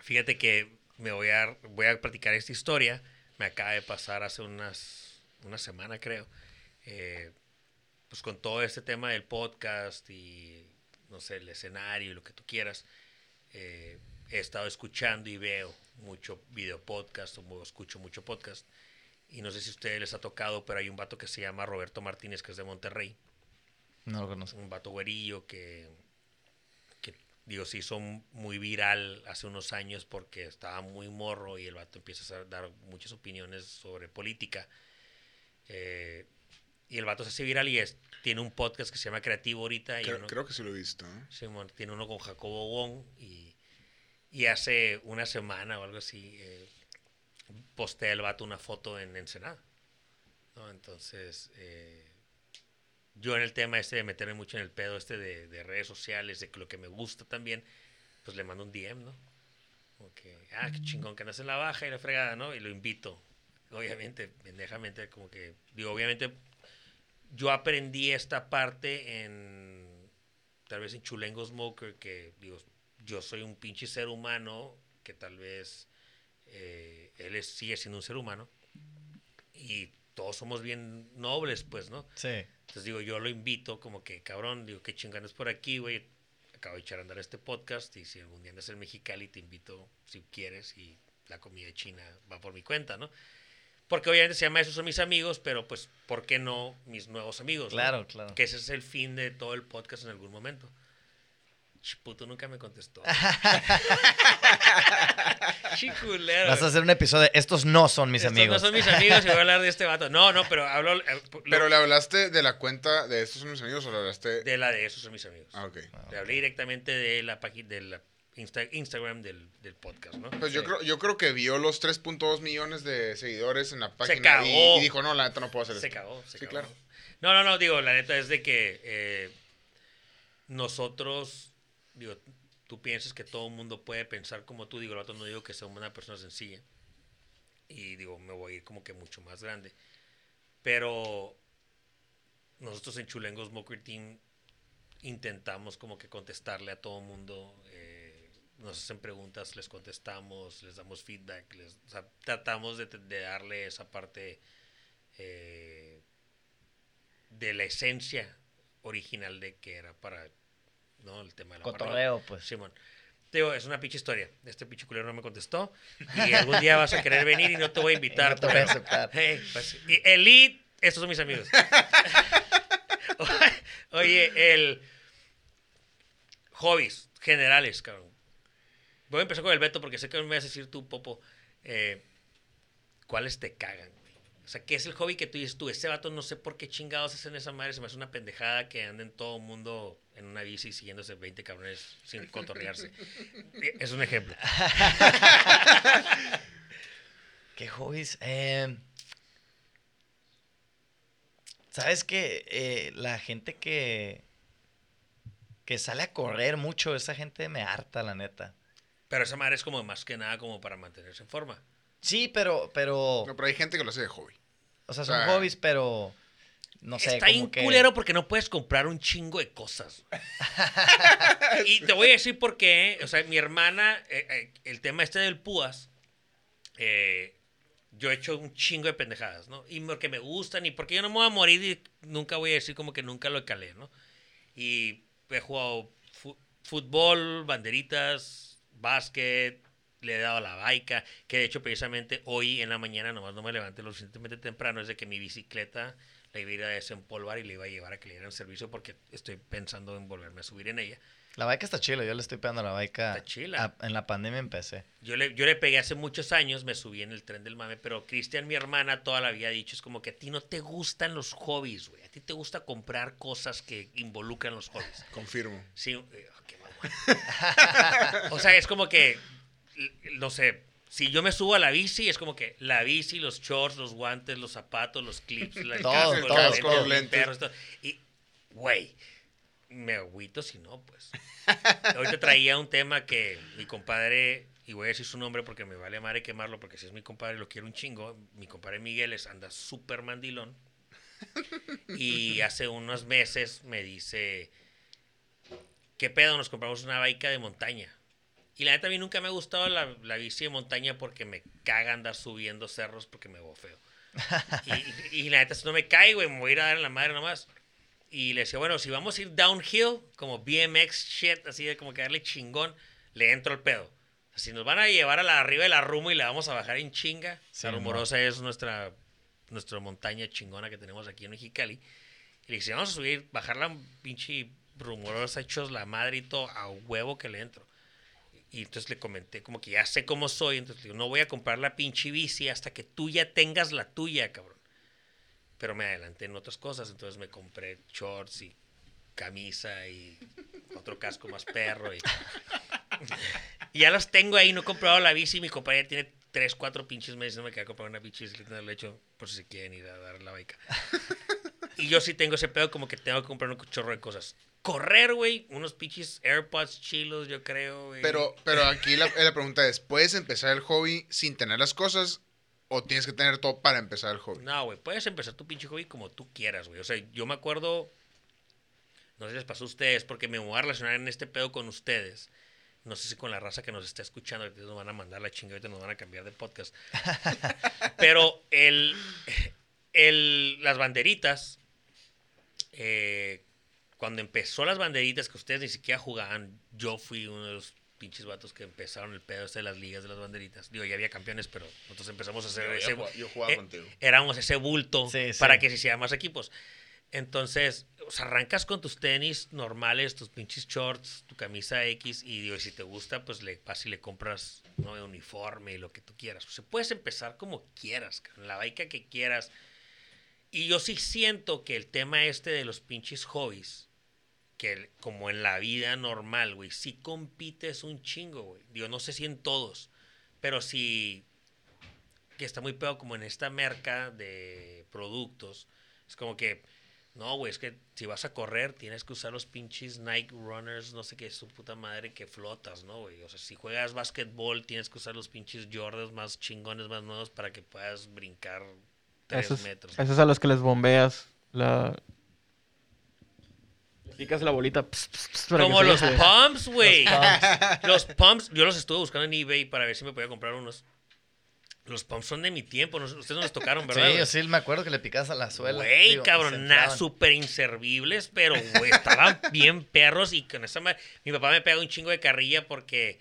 fíjate que me voy a, voy a platicar esta historia. Me acaba de pasar hace unas, una semana, creo. Eh, pues con todo este tema del podcast y, no sé, el escenario y lo que tú quieras. eh, he estado escuchando y veo mucho video podcast, o escucho mucho podcast. Y no sé si a ustedes les ha tocado, pero hay un vato que se llama Roberto Martínez, que es de Monterrey. No lo conozco. Un vato güerillo que, que, digo, se hizo muy viral hace unos años porque estaba muy morro y el vato empieza a dar muchas opiniones sobre política. Eh, y el vato se hace viral y es, tiene un podcast que se llama Creativo ahorita. Y Creo, uno- creo que sí lo he visto. ¿eh? Tiene uno con Jacobo Wong y, y hace una semana o algo así eh, postea el vato una foto en Ensenada. ¿no? Entonces, eh, yo en el tema este de meterme mucho en el pedo este de, de redes sociales, de lo que me gusta también, pues le mando un DM, ¿no? Como que, ah, qué chingón que andas en la baja y la fregada, ¿no? Y lo invito. Obviamente, pendejamente, como que, digo, obviamente, yo aprendí esta parte en, tal vez en Chulengo Smoker, que, digo, yo soy un pinche ser humano, que tal vez eh, él es- sigue siendo un ser humano, y todos somos bien nobles, pues, ¿no? Sí. Entonces digo, yo lo invito como que, cabrón, digo, qué chinganes por aquí, güey. Acabo de echar a andar este podcast y si algún día andas en Mexicali te invito si quieres y la comida china va por mi cuenta, ¿no? Porque obviamente se llama Esos son mis amigos, pero pues, ¿por qué no mis nuevos amigos? no? Claro, claro. Que ese es el fin de todo el podcast en algún momento. Puto nunca me contestó. Chiculero. Vas a hacer un episodio. Estos no son mis Estos amigos. no son mis amigos y voy a hablar de este vato. No, no, pero hablo eh, lo- Pero le hablaste de la cuenta de estos son mis amigos o le hablaste. de la de Esos son mis amigos. Ah, ok. Le hablé directamente de la página de la Insta- Instagram del, del podcast, ¿no? Pues yo creo, yo creo que vio los 3.2 millones de seguidores en la página cagó. y, y dijo, no, la neta no puedo hacer Se esto. cagó, se Sí, cagó. claro. No, no, no, digo, la neta es de que eh, nosotros, digo, tú piensas que todo el mundo puede pensar como tú, digo, el vato no digo que sea una persona sencilla. Y digo, me voy a ir como que mucho más grande. Pero nosotros en Chulengos Smoker Team intentamos como que contestarle a todo el mundo. eh, nos hacen preguntas, les contestamos, les damos feedback, les, o sea, tratamos de, de darle esa parte eh, de la esencia original de que era para ¿no? el tema de la Cotorreo, pues. Simón. Te digo, es una pinche historia. Este pinche culero no me contestó. Y algún día vas a querer venir y no te voy a invitar. No te voy a aceptar. Hey, pues, y Elite, estos son mis amigos. Oye, el. Hobbies generales, cabrón. Voy a empezar con el Beto porque sé que me vas a decir tú, Popo. eh, ¿Cuáles te cagan, güey? O sea, ¿qué es el hobby que tú dices tú? Este vato no sé por qué chingados hacen esa madre. Se me hace una pendejada que anden todo el mundo en una bici siguiéndose 20 cabrones sin cotorrearse. es un ejemplo. ¿Qué hobbies? Eh, ¿Sabes qué? Eh, la gente que, que sale a correr mucho, esa gente me harta, la neta. Pero esa madre es como más que nada como para mantenerse en forma. Sí, pero, pero, No, pero hay gente que lo hace de hobby. o sea, son sea, hobbies, pero, no sé, Está bien que... culero porque no puedes comprar un chingo de cosas. y te voy a decir por qué. O sea, mi hermana, eh, eh, el tema este del púas, eh, yo he hecho un chingo de pendejadas, ¿no? Y porque me gustan y porque yo no me voy a morir y nunca voy a decir como que nunca lo calé, ¿no? Y he jugado fu- fútbol, banderitas, básquet, le he dado a la baica, que de hecho precisamente hoy en la mañana nomás no me levanté lo suficientemente temprano, es de que mi bicicleta la iba a ir a desempolvar y la iba a llevar a que le dieran servicio porque estoy pensando en volverme a subir en ella. La baica está chila, yo le estoy pegando a la baica. Está chila. a- en la pandemia empecé. Yo le, yo le pegué hace muchos años, me subí en el tren del mame, pero Cristian, mi hermana, toda la había dicho, es como que a ti no te gustan los hobbies, güey. A ti te gusta comprar cosas que involucran los hobbies. Confirmo. Sí, o sea, es como que, no sé, si yo me subo a la bici, es como que la bici, los shorts, los guantes, los zapatos, los clips, el Todo, casco, el los casco, lentes, los los lentes. perros, todo. Y, güey, me agüito si no, pues. Ahorita traía un tema que mi compadre, y voy a decir su nombre porque me vale madre quemarlo, porque si es mi compadre lo quiero un chingo. Mi compadre Miguel es, anda súper mandilón. Y hace unos meses me dice, ¿qué pedo? Nos compramos una baica de montaña. Y la neta a mí nunca me ha gustado la, la bici de montaña porque me caga andar subiendo cerros porque me bofeo. Y, y, y la neta, si no me cae, güey, me voy a ir a dar en la madre nomás. Y le decía, bueno, si vamos a ir downhill, como BMX shit, así de como que darle chingón, le entro al pedo. Si nos van a llevar a la arriba de la y la vamos a bajar en chinga, Sí, la rumorosa es nuestra, nuestra montaña chingona que tenemos aquí en Mexicali. Y le dije, vamos a subir, bajar la pinche rumorosa, hechos la madre y todo, a huevo que le entro. Y entonces le comenté, como que ya sé cómo soy, entonces le digo, no voy a comprar la pinche bici hasta que tú ya tengas la tuya, cabrón. Pero me adelanté en otras cosas, entonces me compré shorts y camisa y otro casco más perro. Y, y ya los tengo ahí, no he comprado la bici, mi compadre ya tiene tres, cuatro pinches meses, no me queda comprar una pinche bicicleta del hecho por si se quieren ir a dar la baica. Y yo sí tengo ese pedo como que tengo que comprar un chorro de cosas. Correr, güey, unos pinches AirPods chilos, yo creo, güey. Pero, pero aquí la, la pregunta es, ¿puedes empezar el hobby sin tener las cosas o tienes que tener todo para empezar el hobby? No, güey, puedes empezar tu pinche hobby como tú quieras, güey. O sea, yo me acuerdo, no sé si les pasó a ustedes, porque me voy a relacionar en este pedo con ustedes. No sé si con la raza que nos está escuchando, que nos van a mandar la chingada, ahorita nos van a cambiar de podcast. Pero el, el, las banderitas, eh, cuando empezó las banderitas que ustedes ni siquiera jugaban, yo fui uno de los pinches vatos que empezaron el pedo este de las ligas de las banderitas. Digo, ya había campeones, pero nosotros empezamos a hacer Yo- ese... yo jugaba- yo jugaba eh, contigo. Éramos ese bulto Sí, sí. para que se hicieran más equipos. Entonces, o sea, arrancas con tus tenis normales, tus pinches shorts, tu camisa X, y digo, si te gusta, pues le vas y le compras ¿no? el uniforme y lo que tú quieras. O sea, puedes empezar como quieras, cabrón, la baica que quieras. Y yo sí siento que el tema este de los pinches hobbies, que como en la vida normal, güey, sí compites un chingo, güey. Digo, no sé si en todos, pero sí que está muy peor como en esta merca de productos. Es como que, no, güey, es que si vas a correr tienes que usar los pinches Nike Runners, no sé qué, su puta madre que flotas, ¿no, güey? O sea, si juegas básquetbol tienes que usar los pinches Jordans más chingones, más nuevos para que puedas brincar tres Esos, metros. esos a los que les bombeas la... Le Picas la bolita. para que Como los pumps, güey. Los pumps, yo los estuve buscando en eBay para ver si me podía comprar unos. Los pumps son de mi tiempo, no- ustedes no los tocaron, ¿verdad? Sí, yo sí me acuerdo que le picabas a la suela. Güey, cabrón, súper inservibles, pero, güey, estaban bien perros y con esa madre- Mi papá me pega un chingo de carrilla porque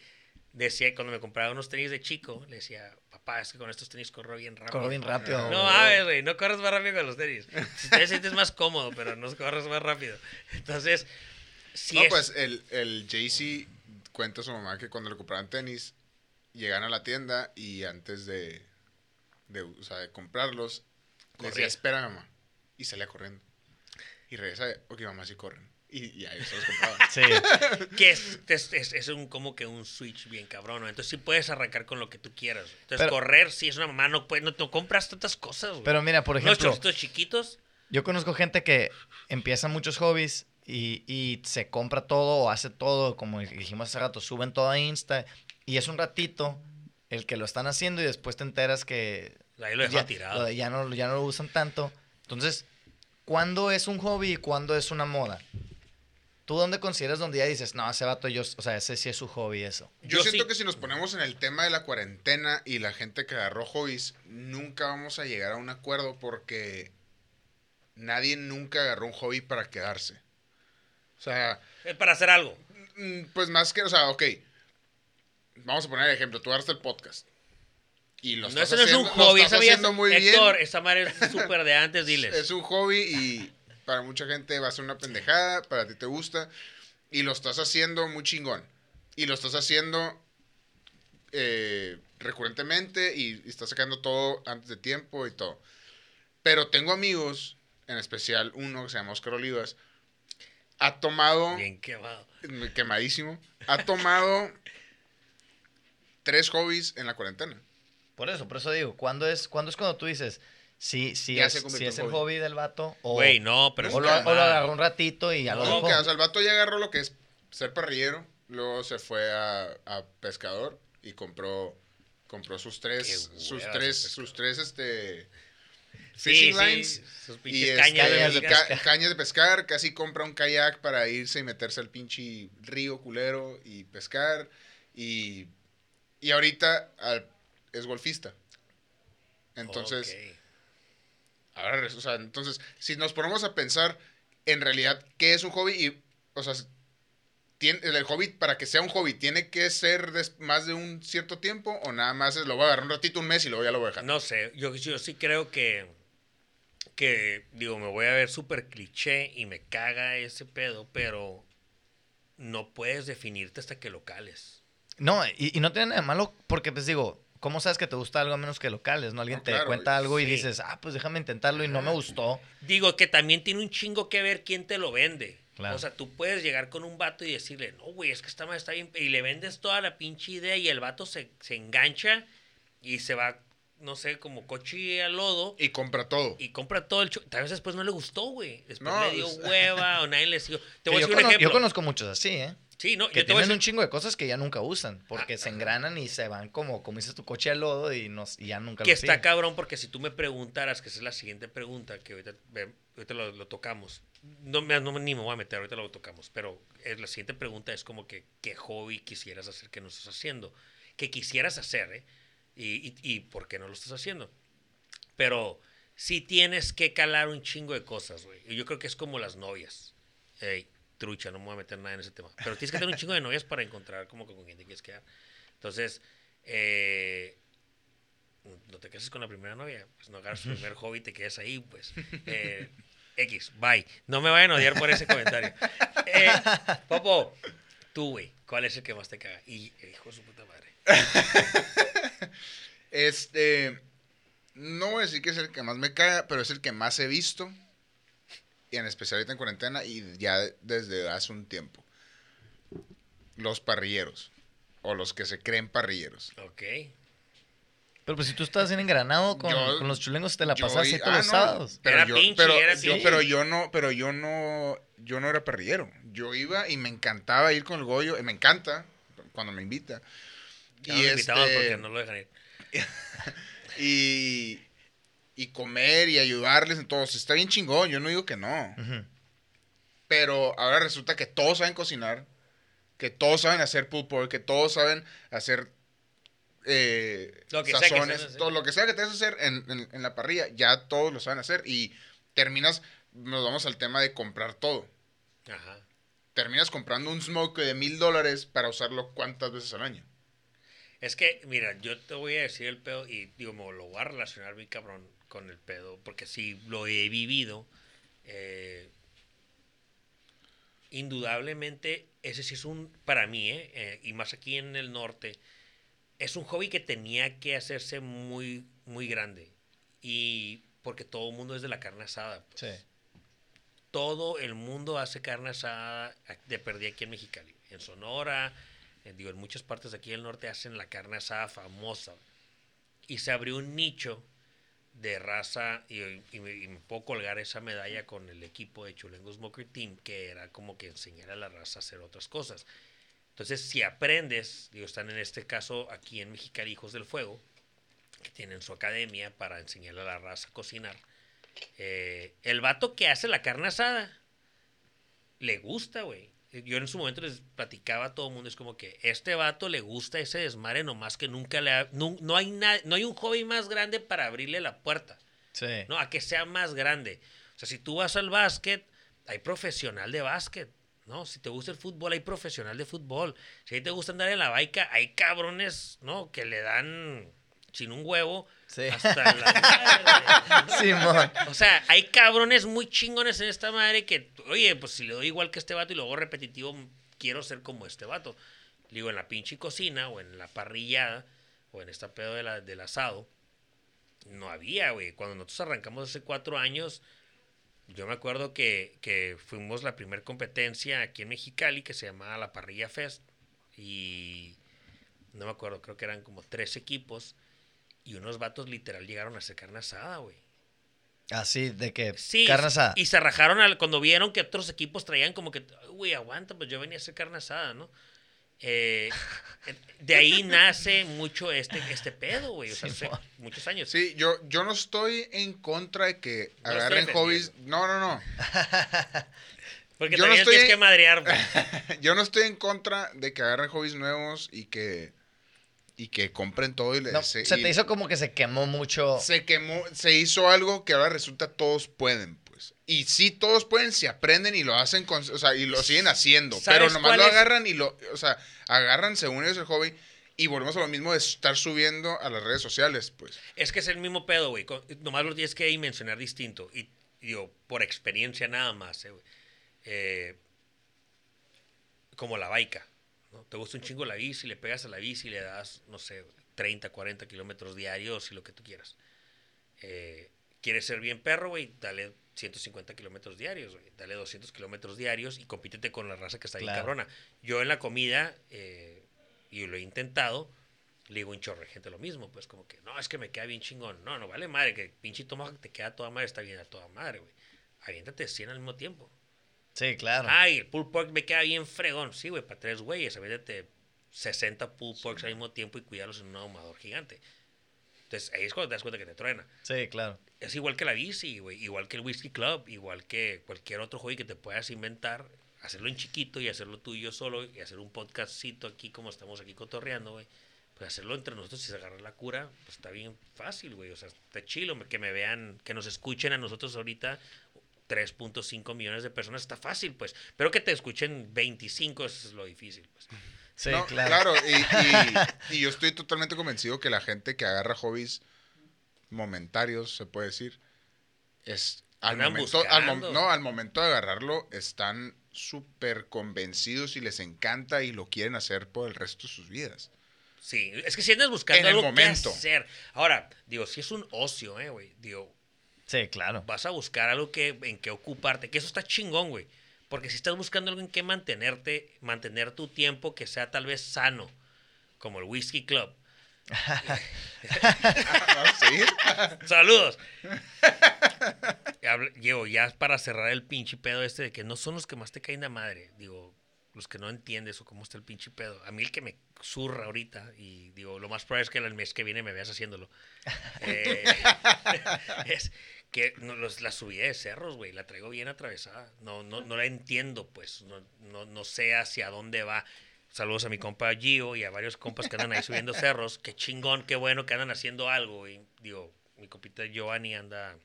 decía, cuando me compraba unos tenis de chico, le decía, papá, es que con estos tenis corro bien rápido. Corro bien rápido. No mames, güey, no corres más rápido con los tenis. Si te sientes más cómodo, pero no corres más rápido. Entonces, si no, es... pues el, el Jay-Z cuenta a su mamá que cuando le compraban tenis, llegan a la tienda y antes de, de, o sea, de comprarlos, le decía, Corría. espera mamá. Y salía corriendo. Y regresa, ok mamá, sí corren. Y, y ahí se los compraba. Sí. que es, es, es- es un, como que un switch bien cabrón, ¿no? Entonces sí puedes arrancar con lo que tú quieras. Entonces Pero- correr, sí es una mamá, no, puedes, no, no compras tantas cosas, güey. Pero mira, por ejemplo, chorcitos chiquitos, yo conozco gente que empieza muchos hobbies y, y se compra todo o hace todo, como dijimos hace rato, suben todo a Insta y es un ratito el que lo están haciendo y después te enteras que ahí lo dejan ya, tirado. ya no, ya no lo usan tanto. Entonces, ¿cuándo es un hobby y cuándo es una moda? ¿Tú dónde consideras donde ya dices, no, ese vato yo, o sea, ese sí es su hobby eso? Yo, Yo siento sí- que si nos ponemos en el tema de la cuarentena y la gente que agarró hobbies, nunca vamos a llegar a un acuerdo porque nadie nunca agarró un hobby para quedarse. O sea, Es para hacer algo. mm, pues más que, o sea, ok. Vamos a poner el ejemplo. Tú agarraste el podcast. Y lo No, estás eso no es un haciendo, lo hobby, estás esa vida es- haciendo muy Héctor, bien. esa madre es súper de antes, diles. Es un hobby y para mucha gente va a ser una pendejada, para ti te gusta, y lo estás haciendo muy chingón. Y lo estás haciendo eh, recurrentemente y, y estás sacando todo antes de tiempo y todo. Pero tengo amigos, en especial uno que se llama Oscar Olivas, ha tomado, Bien quemado. quemadísimo, ha tomado tres hobbies en la cuarentena. Por eso, por eso digo, ¿cuándo es, ¿cuándo es cuando tú dices, sí, sí, Ya es, se convirtió sí es el hobby. hobby del vato? O, Güey, no, pero o, lo, o lo agarró un ratito y ya lo No, dejó. que, o sea, el vato ya agarró lo que es ser parrillero, luego se fue a, a pescador y compró compró sus tres sus tres sus tres este fishing sí, lines sus y este, cañas de ca- cañas de pescar, casi compra un kayak para irse y meterse al pinche río culero y pescar y y ahorita al- es golfista. Entonces. Ahora, o sea, entonces, si nos ponemos a pensar en realidad qué es un hobby y, o sea, tiene, el hobby, para que sea un hobby, ¿tiene que ser des- más de un cierto tiempo o nada más es, lo voy a agarrar un ratito, un mes y luego ya lo voy a dejar? No sé, yo, yo sí creo que, que, digo, me voy a ver súper cliché y me caga ese pedo, pero no puedes definirte hasta que lo cales. No, y, y no tiene nada de malo porque, pues digo, ¿cómo sabes que te gusta algo a menos que locales? ¿No? Alguien No, te claro, cuenta algo y dices, ah, pues déjame intentarlo y no me gustó. Digo que también tiene un chingo que ver quién te lo vende. Claro. O sea, tú puedes llegar con un vato y decirle, no, güey, es que esta madre está bien. Y le vendes toda la pinche idea y el vato se, se engancha y se va, no sé, como coche al lodo. Y compra todo. Y compra todo el. Tal vez después no le gustó, güey. Después No, le dio pues- hueva o nadie le siguió. Te voy a yo, decir un ejemplo. yo conozco muchos así, ¿eh? Sí, no, Que yo tienen decir- un chingo de cosas que ya nunca usan porque se engranan y se van como, como dices tu coche al lodo y, nos, y ya nunca que lo está siguen. cabrón porque si tú me preguntaras, que esa es la siguiente pregunta, que ahorita, ahorita lo, lo tocamos. No, me, no ni me voy a meter, ahorita lo tocamos. Pero es, la siguiente pregunta es como que, ¿qué hobby quisieras hacer que no estás haciendo? Que quisieras hacer, ¿eh? Y, y, y por qué no lo estás haciendo. Pero sí tienes que calar un chingo de cosas, güey. Yo creo que es como las novias. Trucha, no me voy a meter nada en ese tema. Pero tienes que tener un chingo de novias para encontrar como que con quién te quieres quedar. Entonces, eh, no te cases con la primera novia, pues no agarras tu primer hobby y te quedes ahí, pues. Eh, X, bye. No me vayan a odiar por ese comentario. Eh, Popo, tú, güey, ¿cuál es el que más te caga? Y, hijo de su puta madre. Este. No voy a decir que es el que más me caga, pero es el que más he visto. Y en especial ahorita en cuarentena y ya desde hace un tiempo. Los parrilleros. O los que se creen parrilleros. Ok. Pero pues si tú estabas bien engranado con, Yo- con los chulengos, te la ahí todos ah, los no, sábados. Pero Era yo, pinche, pero, era yo- pinche. pero yo no, pero yo no, yo no era parrillero. Yo iba y me encantaba ir con el Goyo, y me encanta cuando me invita. Ya no lo invitamos este, porque no lo dejan ir. y, y comer y ayudarles en todo. O sea, Está bien chingón, yo no digo que no. Pero ahora resulta que todos saben cocinar, que todos saben hacer pulled pork, que todos saben hacer eh, Lo que sea que sazones, sepan hacer. todo lo que sea que te que hacer en, en- en la parrilla, ya todos lo saben hacer y terminas, nos vamos al tema de comprar todo. Ajá. Terminas comprando un smoke de mil dólares para usarlo cuántas veces al año. Es que, mira, yo te voy a decir el pedo y digo, me lo voy a relacionar bien cabrón con el pedo, porque sí lo he vivido. eh, indudablemente, ese sí es un, para mí, eh, eh, y más aquí en el norte, es un hobby que tenía que hacerse muy, muy grande. Y porque todo el mundo es de la carne asada. pues. Sí. todo el mundo hace carne asada de perdí aquí en Mexicali. En Sonora, en, digo, en muchas partes de aquí del norte hacen la carne asada famosa. Y se abrió un nicho de raza, y, y me, puedo colgar esa medalla con el equipo de Chulengo Smoker Team, que era como que enseñar a la raza a hacer otras cosas. Entonces, si aprendes, digo, están en este caso aquí en Mexicali Hijos del Fuego, que tienen su academia para enseñarle a la raza a cocinar. Eh, el vato que hace la carne asada le gusta, güey. Yo en su momento les platicaba a todo el mundo, es como que este vato le gusta ese desmadre nomás que nunca le ha, no, no hay na- no hay un hobby más grande para abrirle la puerta, Sí. no, a que sea más grande. O sea, si tú vas al básquet, hay profesional de básquet, ¿no? Si te gusta el fútbol, hay profesional de fútbol. Si a ti te gusta andar en la baica, hay cabrones, ¿no? Que le dan sin un huevo Sí. hasta la madre. Simón. O sea, hay cabrones muy chingones en esta madre que, oye, pues si le doy igual que este vato y luego repetitivo, quiero ser como este vato. Digo, en la pinche cocina o en la parrillada o en esta pedo de la- del asado, no había, güey. Cuando nosotros arrancamos hace cuatro años, yo me acuerdo que, que fuimos la primer competencia aquí en Mexicali que se llamaba la Parrilla Fest. Y no me acuerdo, creo que eran como tres equipos. Y unos vatos literal llegaron a hacer carne asada, güey. Así, de que Sí, carne asada. y se rajaron al, cuando vieron que otros equipos traían como que, "Ay, güey, aguanta, pues yo venía a hacer carne asada, ¿no? Eh, de ahí nace mucho este, este pedo, güey, o sea, hace Simón. muchos años. Sí, yo, yo no estoy en contra de que No agarren hobbies. No, no, no. Porque yo no estoy- tienes que madrear, güey. Yo no estoy en contra de que agarren hobbies nuevos y que y que compren todo y les No, se, se y te hizo como que se quemó mucho. se quemó, se hizo algo que ahora resulta todos pueden, pues. Y sí todos pueden si aprenden y lo hacen con, o sea, y lo siguen haciendo, ¿Sabes pero nomás lo es? agarran y lo, o sea, agarran según ellos el hobby y volvemos a lo mismo de estar subiendo a las redes sociales, pues. Es que es el mismo pedo, güey. Nomás lo tienes que mencionar distinto. Y digo, por experiencia nada más, eh, güey. Eh, como la baica. ¿No? Te gusta un chingo la bici, le pegas a la bici y le das, no sé, 30, 40 kilómetros diarios y lo que tú quieras. Eh, ¿Quieres ser bien perro, güey? Dale 150 kilómetros diarios, güey. Dale 200 kilómetros diarios y compítete con la raza que está bien Claro. cabrona. Yo en la comida, eh, y lo he intentado, le digo un chorro de gente lo mismo, pues como que, no, es que me queda bien chingón. No, no vale madre, que pinche tomahawk te queda toda madre, está bien a toda madre, güey. Aviéntate 100 al mismo tiempo. Sí, claro. Ay, el pulled pork me queda bien fregón. Sí, güey, para tres güeyes, aviéntate 60 pulled porks al mismo tiempo y cuidarlos en un ahumador gigante. Entonces, ahí es cuando te das cuenta que te truena. Sí, claro. Es igual que la bici, güey, igual que el whisky club, igual que cualquier otro hobby que te puedas inventar, hacerlo en chiquito y hacerlo tú y yo solo y hacer un podcastcito aquí como estamos aquí cotorreando, güey. Pues hacerlo entre nosotros y agarrar la cura, pues está bien fácil, güey. O sea, está chilo que me vean, que nos escuchen a nosotros ahorita 3.5 millones de personas está fácil, pues. Pero que te escuchen 25, eso es lo difícil, pues. Sí, No, claro. y, y- y yo estoy totalmente convencido que la gente que agarra hobbies momentarios, se puede decir, es al momento, al mom- buscando. no, al momento de agarrarlo están súper convencidos y les encanta y lo quieren hacer por el resto de sus vidas. Sí, es que si andas buscando En el algo momento. que hacer. Ahora, digo, si es un ocio, eh, güey. Digo, Sí, claro. vas a buscar algo que, en que ocuparte, que eso está chingón, güey. Porque si estás buscando algo en que mantenerte, mantener tu tiempo que sea tal vez sano, como el Whisky Club. ¿Sí? ¡Saludos! Digo, ya para cerrar el pinche pedo este de que no son los que más te caen de madre. Digo, los que no entiendes o cómo está el pinche pedo. A mí el que me zurra ahorita, y digo, lo más probable es que el mes que viene me veas haciéndolo. eh, es que no, los- la subida de cerros, güey, la traigo bien atravesada. No, no, no la entiendo, pues. No, no, no sé hacia dónde va. Saludos a mi compa Gio y a varios compas que andan ahí subiendo cerros. Qué chingón, qué bueno que andan haciendo algo. Y digo, mi compita Giovanni anda,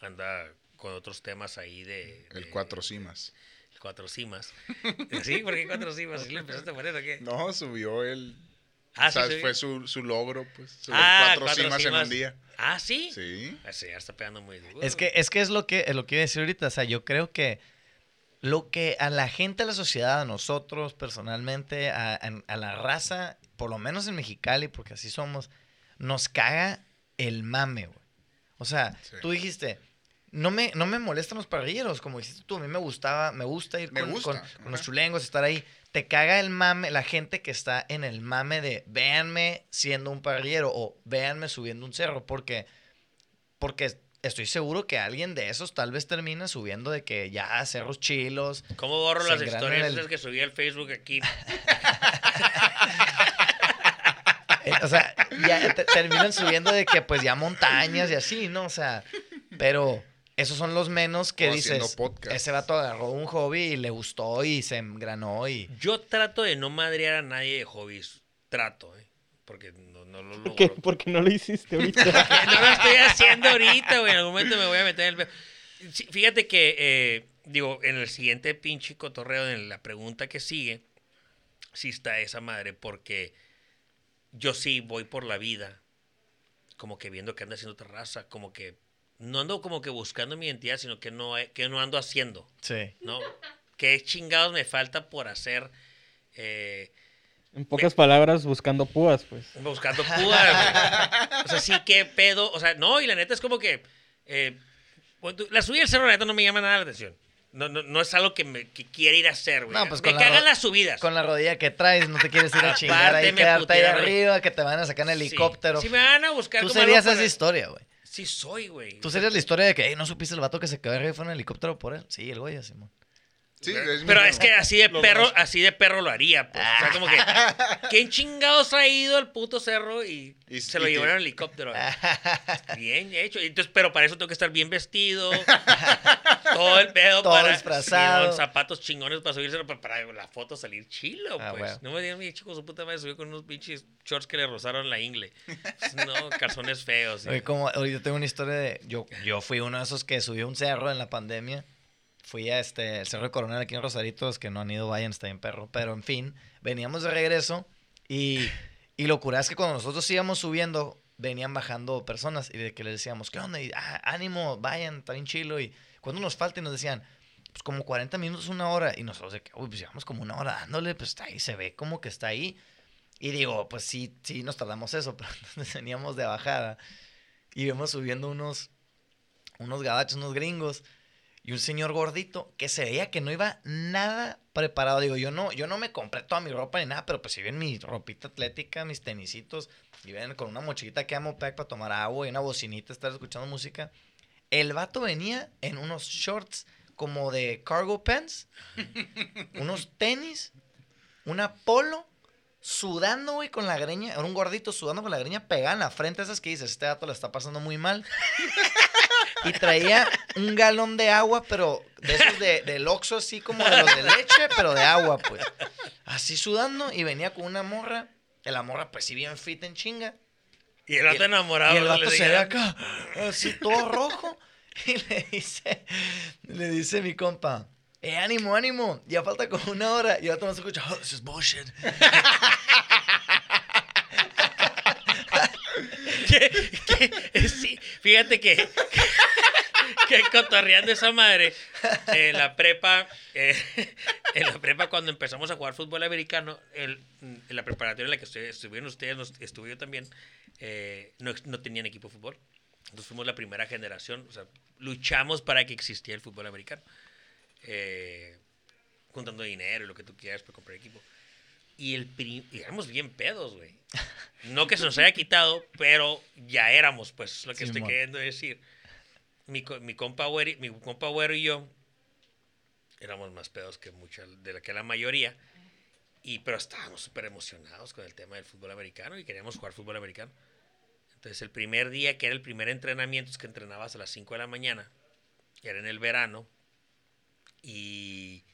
anda con otros temas ahí de... El cuatro cimas. el cuatro cimas. ¿Sí? ¿Por qué cuatro cimas? ¿Sí lo empezaste a poner o qué? No, subió el... Ah, o sea, sí, fue su, su logro, pues. Subir Ah, cuatro, cimas, en un día. Ah, ¿sí? Sí. Ese ya está pegando muy duro. Es que, es que es lo que, es lo que iba a decir ahorita. O sea, yo creo que lo que a la gente, a la sociedad, a nosotros personalmente, a, a- a la raza, por lo menos en Mexicali, porque así somos, nos caga el mame, güey. O sea, Sí. tú dijiste, no me, no me molestan los parrilleros, como dijiste tú, a mí me gustaba, me gusta ir Me con, gusta, con- ajá. con los chulengos, estar ahí. Te caga el mame, la gente que está en el mame de véanme siendo un parrillero o véanme subiendo un cerro, porque, porque estoy seguro que alguien de esos tal vez termina subiendo de que ya cerros chilos. ¿Cómo borro las historias el- esas que subí al Facebook aquí? Eh, o sea, ya te- terminan subiendo de que pues ya montañas y así, ¿no? O sea, pero esos son los menos que O dices, podcast. ese vato agarró un hobby y le gustó y se engranó y... Yo trato de no madrear a nadie de hobbies. Trato, ¿eh? Porque no, no lo ¿Por logro. por qué no lo hiciste ahorita? No lo estoy haciendo ahorita, güey. En algún momento me voy a meter en el... Fíjate que, eh, digo, en el siguiente pinche cotorreo, en la pregunta que sigue, sí está esa madre, porque yo sí voy por la vida, como que viendo que anda haciendo otra raza, como que no ando como que buscando mi identidad, sino que no, he- que no ando haciendo, Sí. ¿no? ¿Qué chingados me falta por hacer? Eh, En pocas palabras, buscando púas, pues. Buscando púas, güey. O sea, sí, qué pedo. O sea, no, y la neta es como que. eh, la subida del cerro, la neta, no me llama nada la atención. No, no, no es algo que, me, que quiera ir a hacer, güey. No, pues me con la cagan las subidas. Con la rodilla que traes, no te quieres ir a chingar ahí, quedarte ahí arriba, que te van a sacar en Sí. helicóptero. Si me van a buscar Tú serías esa para- historia, güey. Sí soy, güey. Tú serías la historia de que, "Ey, ¿no supiste el vato que se quedó arriba y fue en helicóptero por él? Sí, el güey, Simón. Sí, Pero, es pero que así de perro, así de perro lo haría, pues. O sea, como que. ¿Quién chingados ha ido al puto cerro y, Y- se lo y llevaron en helicóptero? Bien hecho. Entonces, pero para eso tengo que estar bien vestido. todo el pedo Todo para. disfrazado. Zapatos chingones para subirse para, para la foto salir chilo, Ah, pues. bueno. No me digan, mi chico, su puta madre subió con unos pinches shorts que le rozaron la ingle. Pues, no, calzones feos. Oye, como, yo tengo una historia de. Yo, yo fui uno de esos que subió un cerro en la pandemia. Fui a este, el cerro Coronel aquí en Rosaritos, que no han ido, vayan, está bien perro. Pero en fin, veníamos de regreso y, y lo es que cuando nosotros íbamos subiendo, venían bajando personas y de que les decíamos, ¿qué onda? Y, "Ah, ánimo, vayan, está bien chilo. Y cuando nos falta, y nos decían, pues como 40 minutos, una hora. Y nosotros de que, uy, pues llevamos como una hora dándole, pues está ahí, se ve como que está ahí. Y digo, pues sí, sí, nos tardamos eso, pero entonces veníamos de bajada y íbamos subiendo unos, unos gabachos, unos gringos y un señor gordito que se veía que no iba nada preparado. Digo, yo no, yo no me compré toda mi ropa ni nada, pero pues si ven mi ropita atlética, mis tenisitos, y ven con una mochilita que amo pack para tomar agua y una bocinita, estar escuchando música. El vato venía en unos shorts como de cargo pants, unos tenis, una polo, sudando, güey, con la greña. Era un gordito sudando con la greña pegada en la frente. Esas que dices, este gato le está pasando muy mal. Y traía un galón de agua, pero de esos de, del Oxxo, así como de los de leche, pero de agua, pues. Así sudando y venía con una morra. La morra, pues sí, bien fit en chinga. Y el vato enamorado. Y el vato se ve acá, así todo rojo. Y le dice, le dice mi compa, eh, ánimo, ánimo, ya falta como una hora. Y otro no se escucha, oh, this is bullshit. sí, fíjate que, que cotorreando esa madre, en la prepa, eh, en la prepa cuando empezamos a jugar fútbol americano, el- en la preparatoria en la que estu- estuvieron ustedes, estuve yo también, eh, no, no tenían equipo de fútbol. Entonces fuimos la primera generación, o sea, luchamos para que existiera el fútbol americano. Eh, juntando dinero y lo que tú quieras para comprar equipo. Y, el y éramos bien pedos, güey. No que se nos haya quitado, pero ya éramos, pues, es lo que estoy queriendo decir. Mi, mi, compa güero, mi compa güero y yo éramos más pedos que mucha, de la que la mayoría. Y, pero estábamos súper emocionados con el tema del fútbol americano y queríamos jugar fútbol americano. Entonces, el primer día, que era el primer entrenamiento, es que entrenabas a las 5 de la mañana, era en el verano, y,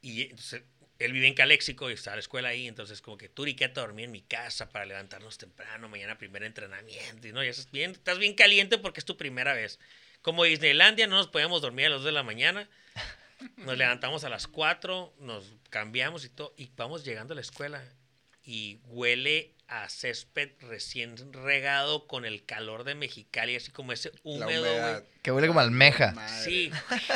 y entonces, él vive en Caléxico y está a la escuela ahí, entonces como que tú y que dormir en mi casa para levantarnos temprano, mañana primer entrenamiento, y no, ya estás bien, estás bien caliente porque es tu primera vez. Como Disneylandia no nos podíamos dormir a las 2 de la mañana, nos levantamos a las 4, nos cambiamos y todo, y vamos llegando a la escuela y huele a césped recién regado con el calor de Mexicali, así como ese húmedo, güey. Que huele como almeja. Madre. Sí,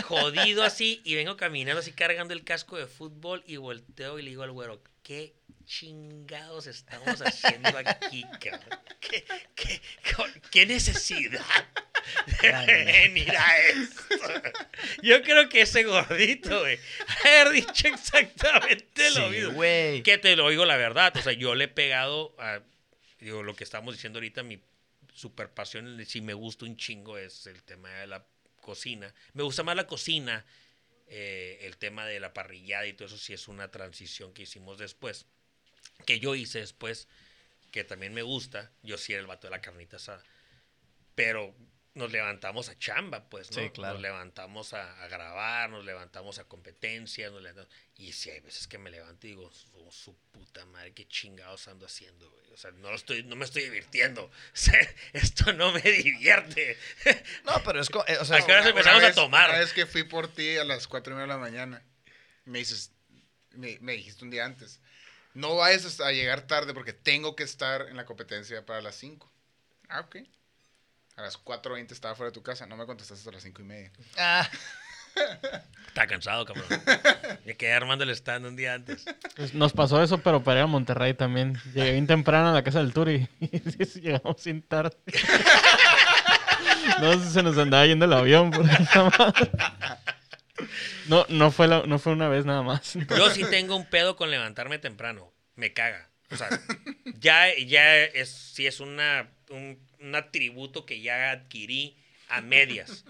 jodido así, y vengo caminando así cargando el casco de fútbol y volteo y le digo al güero, ¿qué chingados estamos haciendo aquí, cabrón? ¿Qué, qué, qué necesidad de Ay, venir a esto? Yo creo que ese gordito, güey, haber dicho exactamente lo Sí, mismo. güey. Que te lo digo la verdad, o sea, yo le he pegado a, digo, lo que estamos diciendo ahorita, mi super pasión, si me gusta un chingo es el tema de la cocina. Me gusta más la cocina, eh, el tema de la parrillada y todo eso sí es una transición que hicimos después, que yo hice después, que también me gusta, yo sí era el vato de la carnita asada, pero nos levantamos a chamba, pues, ¿no? Sí, claro. Nos levantamos a, a grabar, nos levantamos a competencias, nos levantamos... Y sí, hay veces que me levanto y digo, su, su puta madre, qué chingados ando haciendo, güey. O sea, no, lo estoy, no me estoy divirtiendo. O sea, esto no me divierte. No, pero es... eh, o sea, ¿A qué horas empezamos a tomar? Una vez que fui por ti a las 4 y media de la mañana, me dices, me, me dijiste un día antes, no vayas a llegar tarde porque tengo que estar en la competencia para las 5. Ah, ok. A las 4.20 estaba fuera de tu casa, no me contestaste hasta las 5 y media. Ah, Está cansado, cabrón. Me quedé armando el stand un día antes. Pues nos pasó eso, pero para ir a Monterrey también. Llegué bien temprano a la casa del tour y, llegamos sin tarde. No sé si se nos andaba yendo el avión. por esa madre. No, no fue, la- no fue una vez nada más. Yo sí tengo un pedo con levantarme temprano. Me caga. O sea, ya, ya es, sí es una, un, un atributo que ya adquirí a medias.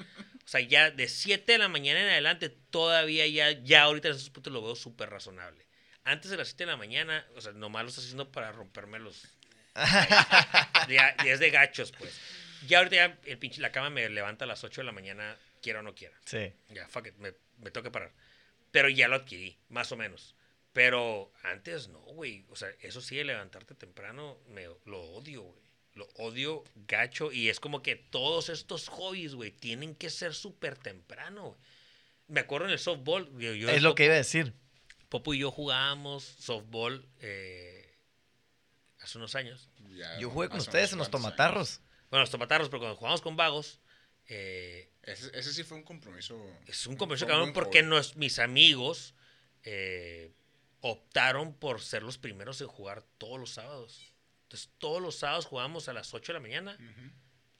O sea, ya de 7 de la mañana en adelante, todavía ya, ya ahorita en esos puntos lo veo súper razonable. Antes de las 7 de la mañana, o sea, nomás lo estás haciendo para romperme los... Ya, ya es de gachos, pues. Ya ahorita ya el pinche, la cama me levanta a las 8 de la mañana, quiera o no quiera. sí. Ya, fuck it, me, me tengo que parar. Pero ya lo adquirí, más o menos. Pero antes no, güey. O sea, eso sí de levantarte temprano, me, lo odio, güey. Lo odio gacho. Y es como que todos estos hobbies, güey, tienen que ser súper temprano, güey. Me acuerdo en el softball. yo- yo- Es lo que iba a decir. Popo y yo jugábamos softball eh, hace unos años. Ya, Yo jugué con ustedes en los tomatarros. Bueno, los tomatarros, pero cuando jugamos con vagos, eh, años. Ese, ese sí fue un compromiso. Es un compromiso, cabrón, porque nos- mis amigos eh, optaron por ser los primeros en jugar todos los sábados. Entonces, todos los sábados jugamos a las 8 de la mañana.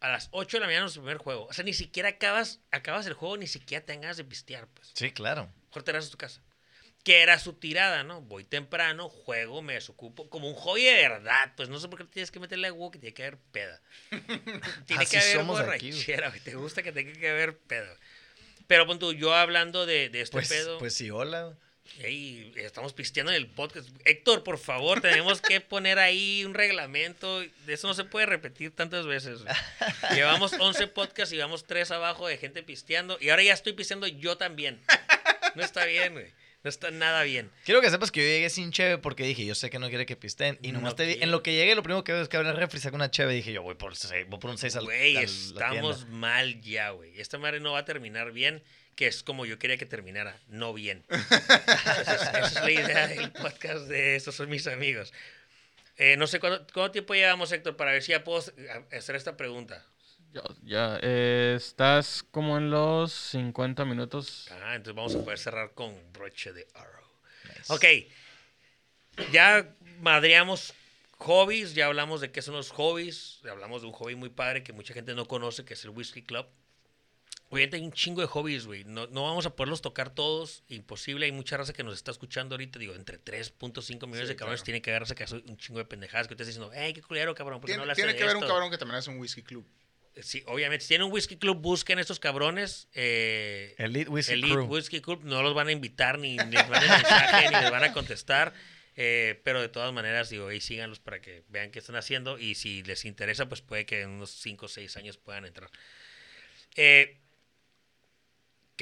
A las 8 de la mañana nuestro primer juego. O sea, ni siquiera acabas, acabas el juego, ni siquiera tengas de pistear, pues. Sí, claro. Mejor te vas a tu casa. Que era su tirada, ¿no? Voy temprano, juego, me desocupo. Como un hobby de verdad. Pues no sé por qué tienes que meterle a huevo que tiene que haber peda. tiene Así que haber somos aquí, güey. borrachera, güey. Te gusta que tenga que haber peda. güey. Pero pon tú, yo hablando de, de este Pues, pedo. pues sí, hola. Ey, estamos pisteando en el podcast. Héctor, por favor, tenemos que poner ahí un reglamento. Eso no se puede repetir tantas veces. Llevamos 11 podcasts y vamos 3 abajo de gente pisteando. Y ahora ya estoy pisteando yo también. No está bien, güey. No está nada bien. Quiero que sepas que yo llegué sin cheve porque dije, yo sé que no quiere que pisten. Y nomás No te quiere. en lo que llegué, lo primero que veo es que abre el refri, saca una cheve. Dije, yo voy por, seis- voy por un 6 al Güey, estamos mal ya, güey. Esta madre no va a terminar bien, que es como yo quería que terminara, no bien. Esa es, esa es la idea del podcast de Estos son mis amigos. Eh, no sé cuánto, cuánto tiempo llevamos, Héctor, para ver si ya puedo a- hacer esta pregunta. Ya, ya, eh, estás como en los 50 minutos. Ah, entonces vamos a poder cerrar con broche de oro. Nice. Ok. Ya madreamos hobbies, ya hablamos de qué son los hobbies, ya hablamos de un hobby muy padre que mucha gente no conoce, que es el Whisky Club. Obviamente hay un chingo de hobbies, güey. No, no vamos a poderlos tocar todos, imposible. Hay mucha raza que nos está escuchando ahorita, digo, entre 3.5 millones Sí, de cabrones claro. tiene que agarrarse que hace un chingo de pendejadas que usted está diciendo, hey, qué culero, cabrón, ¿por qué Tiene, no tiene de que haber un esto?" cabrón que también hace un whisky club. Sí, obviamente. Si tienen un whisky club, busquen estos cabrones. Eh, Elite Whisky Elite Crew. Whisky Club no los van a invitar, ni ni les van a mensaje, ni les van a contestar. eh, pero de todas maneras, digo, ahí síganlos para que vean qué están haciendo. Y si les interesa, pues puede que en unos 5 o 6 años puedan entrar. Eh,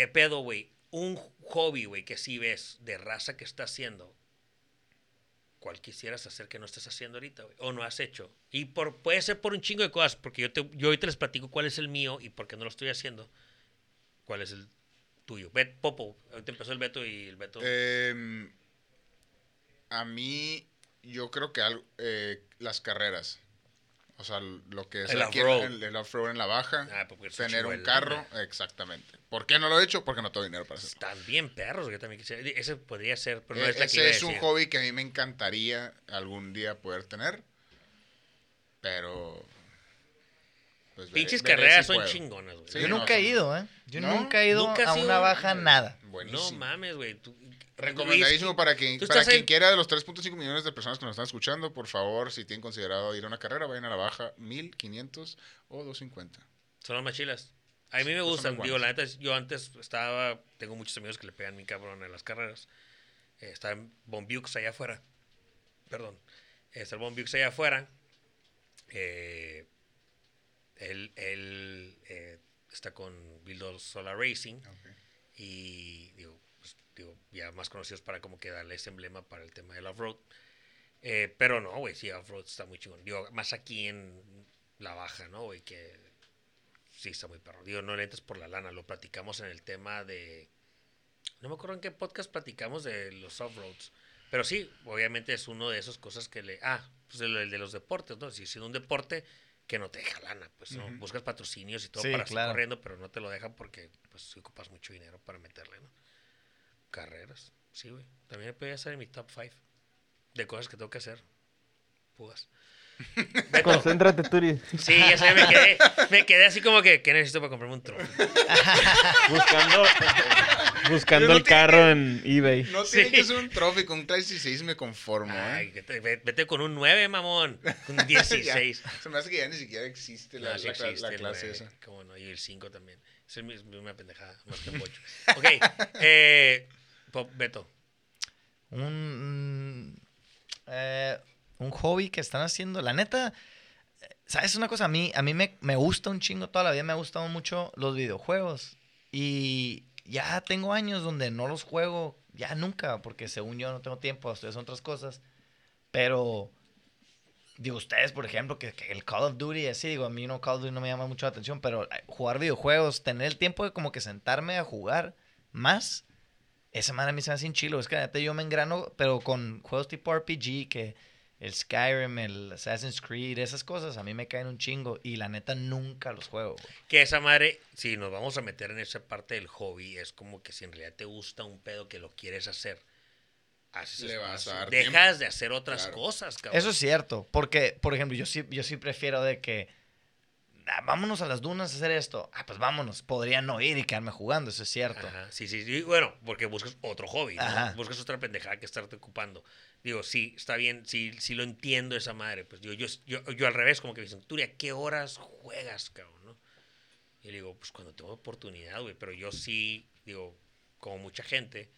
¿Qué pedo, güey? Un hobby, güey, que sí ves de raza que está haciendo. ¿Cuál quisieras hacer que no estés haciendo ahorita, güey? O no has hecho. Y por, puede ser por un chingo de cosas, porque yo, te, yo ahorita les platico cuál es el mío y por qué no lo estoy haciendo. ¿Cuál es el tuyo? Bet, Popo, ahorita empezó el Beto y el Beto. Em, a mí, yo creo que eh, las carreras. O sea, lo que es El en- off-road. el, en la baja. Ah, porque es tener un carro, exactamente. ¿Por qué no lo he hecho? Porque no tengo dinero para hacerlo. Bien perros, yo también quisiera. Ese podría ser, pero no Eh, es la ese es un decir. hobby que a mí me encantaría algún día poder tener. Pero. Pues, Pinches veré carreras si son chingonas, güey. Sí, Yo no, nunca he ido, ¿eh? Yo ¿No? nunca he ido ¿Nunca has a una baja nada. Buenísimo. No mames, güey. tú- Recomendadísimo para quien, para quien en- quiera de los 3.5 millones de personas que nos están escuchando, por favor, si tienen considerado ir a una carrera, vayan a la baja 1500 o 250. Son las machilas. A mí me pues gustan. Digo, la neta, yo antes estaba. Tengo muchos amigos que le pegan mi cabrón en las carreras. Eh, está en Bombiux allá afuera. Perdón. Está el Bombiux allá afuera. Eh, él él, eh, está con Bildo Solar Racing. Y digo, pues, digo, ya más conocidos para como que darle ese emblema para el tema del off-road. Eh, pero no, güey, sí, off-road está muy chingón. Digo, más aquí en la baja, ¿no, güey? Que sí está muy perro. Digo, no le entres por la lana, lo platicamos en el tema de... No me acuerdo en qué podcast platicamos de los off-roads. Pero sí, obviamente es uno de esas cosas que le... Ah, pues el, el de los deportes, ¿no? Si es un deporte que no te deja lana, pues, ¿no? Buscas patrocinios y todo Sí, para estar claro. corriendo, pero no te lo dejan porque, pues, ocupas mucho dinero para meterle, ¿no? Carreras, sí, güey. También podría ser en mi top 5 de cosas que tengo que hacer. Pugas. Beto, Concéntrate, Turi. Sí, ya sé, me quedé, me quedé así como que, ¿qué necesito para comprarme un trofeo? Buscando, buscando no el carro en eBay. No Sí. tiene que ser un trofeo, con un 16 me conformo, Ay, ¿eh? vete con un 9, mamón. Un 16. Ya, se me hace que ya ni siquiera existe la, No, sí la cla- existe la el clase 9, esa. cómo no, y el 5 también. Es el mismo- una pendejada, más que un bocho. Ok, eh, Pop, Beto. Un, eh, un hobby que están haciendo. La neta, ¿sabes una cosa? A mí, a mí me, me gusta un chingo, toda la vida me ha gustado mucho los videojuegos. Y ya tengo años donde no los juego, ya nunca, porque según yo no tengo tiempo, estoy haciendo otras cosas. Pero, digo, ustedes, por ejemplo, que, el Call of Duty, así, digo, a mí no Call of Duty no me llama mucho la atención, pero eh, jugar videojuegos, tener el tiempo de como que sentarme a jugar más, esa madre a mí se me hace un chilo. Es que yo me engrano, pero con juegos tipo RPG, que el Skyrim, el Assassin's Creed, esas cosas, a mí me caen un chingo. Y la neta nunca los juego, güey. Que esa madre, si nos vamos a meter en esa parte del hobby, es como que si en realidad te gusta un pedo que lo quieres hacer, haces Le vas a dar dejas tiempo. de hacer otras Claro. cosas, cabrón. Eso es cierto, porque, por ejemplo, yo sí, yo sí prefiero de que, "Ah, vámonos a las dunas a hacer esto. Ah, pues vámonos. Podría no ir y quedarme jugando, eso es cierto. Ajá, sí, sí, sí. Bueno, porque buscas otro hobby. Buscas otra pendejada que estarte ocupando. Digo, sí, está bien, sí, sí lo entiendo esa madre. Pues digo, yo, yo, yo al revés, como que me dicen, Turi, ¿a qué horas juegas, cabrón? ¿no? Y le digo, pues cuando tengo oportunidad, güey. Pero yo sí, digo, como mucha gente,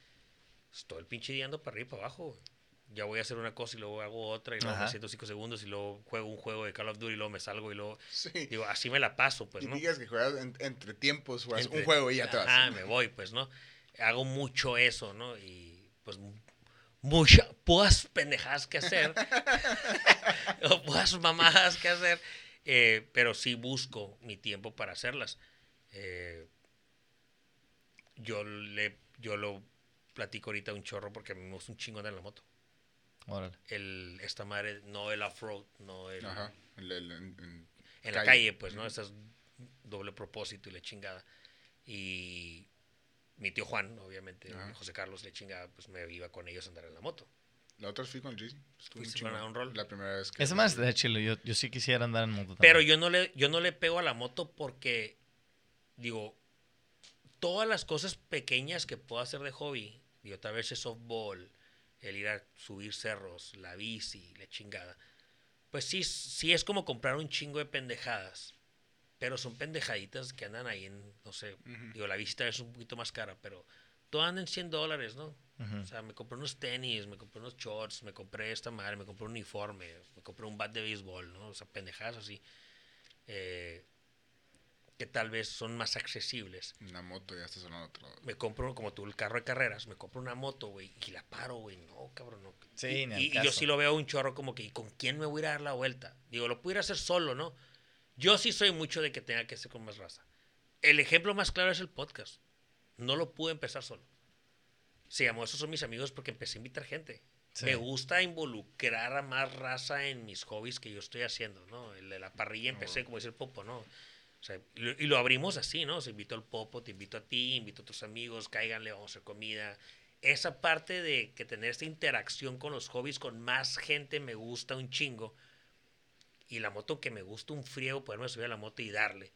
todo el pinche día ando para arriba y para abajo, güey. Ya voy a hacer una cosa y luego hago otra y luego me Ajá. siento cinco segundos y luego juego un juego de Call of Duty y luego me salgo y luego... Sí. Digo, así me la paso, pues, y ¿no? digas que juegas en- entre tiempos, juegas Entre- un juego y ya te vas. Ah, me voy, pues, ¿no? Hago mucho eso, ¿no? Y pues muchas puas pendejadas que hacer, o puas mamadas que hacer, eh, pero sí busco mi tiempo para hacerlas. Eh, yo, le, yo lo platico ahorita un chorro porque me gusta un chingo andar en la moto. Órale. El, esta madre, no el off-road, no el, Ajá. El- el- en- en en la calle. pues, ¿no? Estás doble propósito y la chingada. Y mi tío Juan, obviamente, Ajá. José Carlos, la chingada, pues me iba con ellos a andar en la moto. La otra fui con el. Estuvo muy Fuiste con un rol. La primera vez que. Ese más de chilo. Yo, yo sí quisiera andar en moto. Pero también. yo no le, yo no le pego a la moto porque, digo, todas las cosas pequeñas que puedo hacer de hobby, digo, tal vez el softball, el ir a subir cerros, la bici, la chingada, pues sí, sí es como comprar un chingo de pendejadas, pero son pendejaditas que andan ahí en, no sé, Ujú. digo, la vez es un poquito más cara, pero todo anda en 100 dólares, ¿no? Ujú. O sea, me compré unos tenis, me compré unos shorts, me compré esta madre, me compré un uniforme, me compré un bat de béisbol, ¿no? O sea, pendejadas así. eh, que tal vez son más accesibles. Una moto ya estás hablando de otro. Me compro, como tú, el carro de carreras, me compro una moto, güey, y la paro, güey. No, cabrón, no. Sí, y, y- y yo sí lo veo un chorro como que, ¿y con quién me voy a ir a dar la vuelta? Digo, lo pudiera hacer solo, ¿no? Yo sí soy mucho de que tenga que ser con más raza. El ejemplo más claro es el podcast. No lo pude empezar solo. Se llamó Esos son mis amigos porque empecé a invitar gente. Sí. Me gusta involucrar a más raza en mis hobbies que yo estoy haciendo, ¿no? El de la parrilla empecé, como dice el Popo, ¿no? O sea, y lo- abrimos así, ¿no? Se invitó al Popo, te invito a ti, invito a tus amigos, cáiganle, vamos a hacer comida. Esa parte de que tener esta interacción con los hobbies con más gente me gusta un chingo. Y la moto que me gusta un friego, poderme subir a la moto y darle.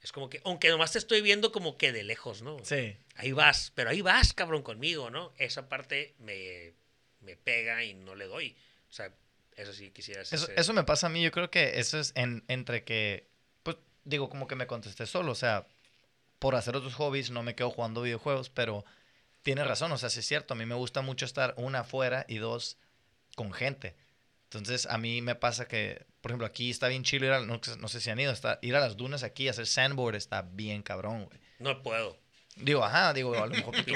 Es como que, aunque nomás te estoy viendo como que de lejos, ¿no? Sí. Ahí vas, pero ahí vas, cabrón, conmigo, ¿no? Esa parte me, me pega y no le doy. O sea, eso sí quisiera hacer. Eso, eso me pasa a mí. Yo creo que eso es en, entre que, digo, como que me contesté solo. O sea, por hacer otros hobbies no me quedo jugando videojuegos, pero tienes razón. O sea, sí es cierto. A mí me gusta mucho estar, una, afuera y dos, con gente. Entonces, a mí me pasa que, por ejemplo, aquí está bien chido ir a, no, no sé si han ido, está, ir a las dunas aquí, hacer sandboard está bien cabrón, güey. No puedo. Digo, ajá, digo, a lo mejor tú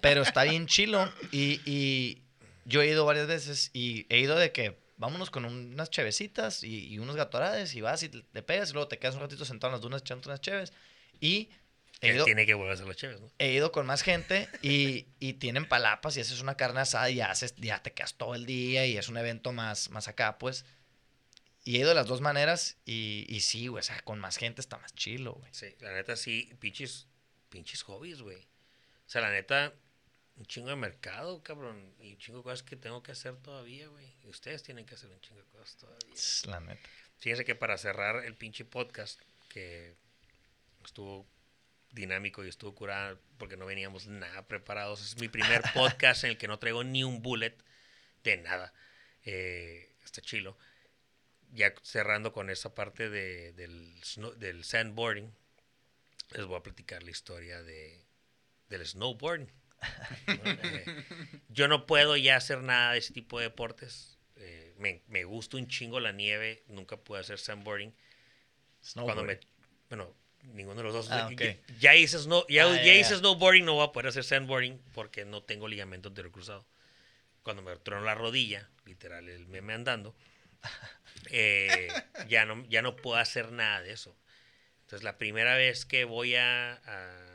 pero está bien chilo y, y yo he ido varias veces y he ido de que vámonos con unas chevecitas y, y unos gatorades y vas y te pegas y luego te quedas un ratito sentado en las dunas echando unas cheves y he ido, tiene que volver a hacer los ¿no? he ido con más gente y, y tienen palapas y haces una carne asada y haces, ya te quedas todo el día y es un evento más, más acá, pues. Y he ido de las dos maneras y, y sí, güey, o sea, con más gente está más chilo, güey. Sí, la neta sí, pinches, pinches hobbies, güey. O sea, la neta, un chingo de mercado, cabrón. Y un chingo de cosas que tengo que hacer todavía, güey. Y ustedes tienen que hacer un chingo de cosas todavía. La neta. Fíjense que para cerrar el pinche podcast, que estuvo dinámico y estuvo curada porque no veníamos nada preparados. Es mi primer podcast en el que no traigo ni un bullet de nada. Eh, está chilo. Ya cerrando con esa parte de- del, del sandboarding, les voy a platicar la historia de, del snowboarding. Yo no puedo ya hacer nada de ese tipo de deportes. Eh, me, me gusta un chingo la nieve. Nunca pude hacer sandboarding. Cuando me, bueno, ninguno de los dos. Ah, ya- ok. ya, ya hice, snow, ya, Ah, ya ya, hice snowboarding, no voy a poder hacer sandboarding porque no tengo ligamento anterior cruzado. Cuando me tronó la rodilla, literal, el meme andando, eh, ya, no, ya no puedo hacer nada de eso. Entonces, la primera vez que voy a, a-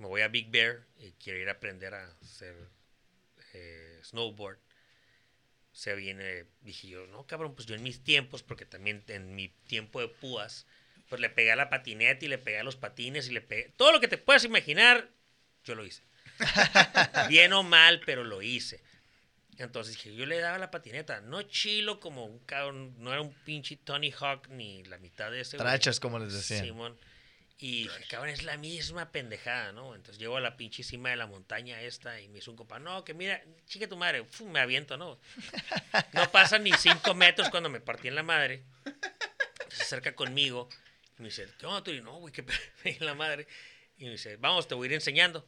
me voy a Big Bear y quiero ir a aprender a hacer eh, snowboard, se viene, dije yo, no, cabrón, pues yo en mis tiempos, porque también en mi tiempo de púas, pues le pegué a la patineta y le pegué a los patines y le pegué, todo lo que te puedas imaginar, yo lo hice. Bien o mal, pero lo hice. Entonces dije, yo le daba la patineta, no chilo como un cabrón, no era un pinche Tony Hawk ni la mitad de ese. Trachas, como les decían. Simón. Y dije, cabrón, es la misma pendejada, ¿no? Entonces llego a la pinche cima de la montaña esta y me dice un compa, no, que mira, chique tu madre, Fu, me aviento, ¿no? No pasan ni cinco metros cuando me partí en la madre. Se acerca conmigo y me dice, ¿qué onda tú? Y no, güey, que en la madre. Y me dice, vamos, te voy a ir enseñando.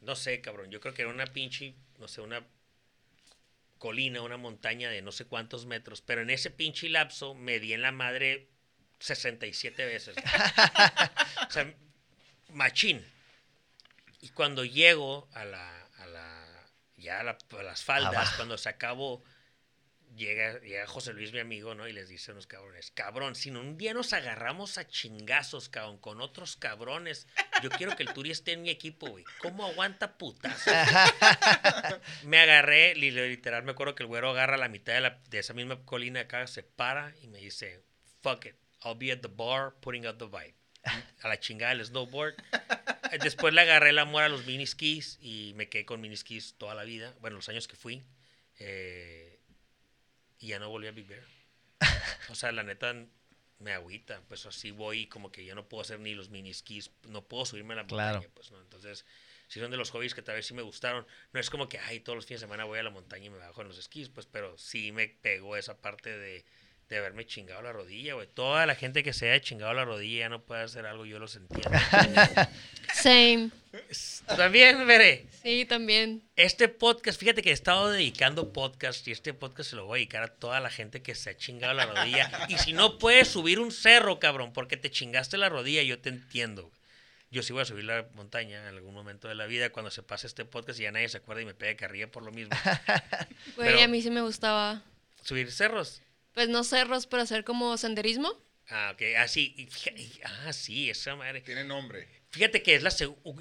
No sé, cabrón, yo creo que era una pinche, no sé, una colina, una montaña de no sé cuántos metros, pero en ese pinche lapso me di en la madre 67 veces. o sea, machín. Y cuando llego a la, ya la- las faldas, Abajo. cuando se acabó, llega, llega José Luis, mi amigo, ¿no? Y les dice a unos cabrones, cabrón, si un día nos agarramos a chingazos, cabrón, con otros cabrones, yo quiero que el Turi esté en mi equipo, güey. ¿Cómo aguanta putazo? me agarré, li- literal, me acuerdo que el güero agarra la mitad de, la- de esa misma colina acá, se para y me dice, fuck it, I'll be at the bar putting out the vibe. A la chingada el snowboard. Después le agarré el amor a los miniskis y me quedé con miniskis toda la vida, bueno, los años que fui. eh, y ya no volví a Big Bear. O sea, la neta me agüita, pues así voy como que ya no puedo hacer ni los miniskis, no puedo subirme a la Claro. montaña, pues no. Entonces, si son de los hobbies que tal vez sí me gustaron, no es como que, ay, todos los fines de semana voy a la montaña y me bajo en los esquís, pues, pero sí me pegó esa parte de, de haberme chingado la rodilla, güey. Toda la gente que se haya chingado la rodilla no puede hacer algo, yo los entiendo. Same. También, veré. Sí, también. Este podcast, fíjate que he estado dedicando podcast y este podcast se lo voy a dedicar a toda la gente que se ha chingado la rodilla. Y si no puedes subir un cerro, cabrón, porque te chingaste la rodilla, yo te entiendo. güey. Yo sí voy a subir la montaña en algún momento de la vida cuando se pase este podcast y ya nadie se acuerda y me pegue carrilla por lo mismo. Güey, Pero- a mí sí me gustaba. Subir cerros. Pues no cerros, pero hacer como senderismo. Ah, ok. Así. y- ah, sí, esa madre. Tiene nombre. Fíjate que es la,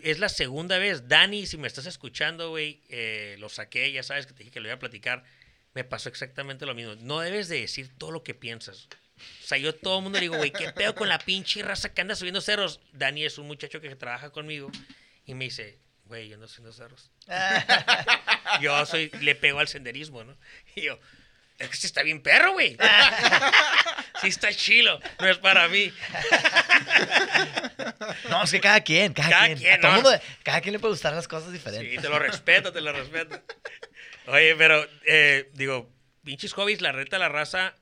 es la segunda vez. Dani, si me estás escuchando, güey, eh, lo saqué, ya sabes que te dije que lo iba a platicar. Me pasó exactamente lo mismo. No debes de decir todo lo que piensas. O sea, yo todo el mundo le digo, güey, ¿qué pedo con la pinche raza que anda subiendo cerros? Dani es un muchacho que trabaja conmigo y me dice, güey, yo ando subiendo cerros. yo soy, le pego al senderismo, ¿no? Y yo, es que sí está bien perro, güey. sí está chilo, no es para mí. No, es que cada quien, cada, Cada quien. quien, a todo no. mundo, cada quien le puede gustar las cosas diferentes. Sí, te lo respeto, te lo respeto. Oye, pero eh, digo, pinches hobbies, la reta, la raza,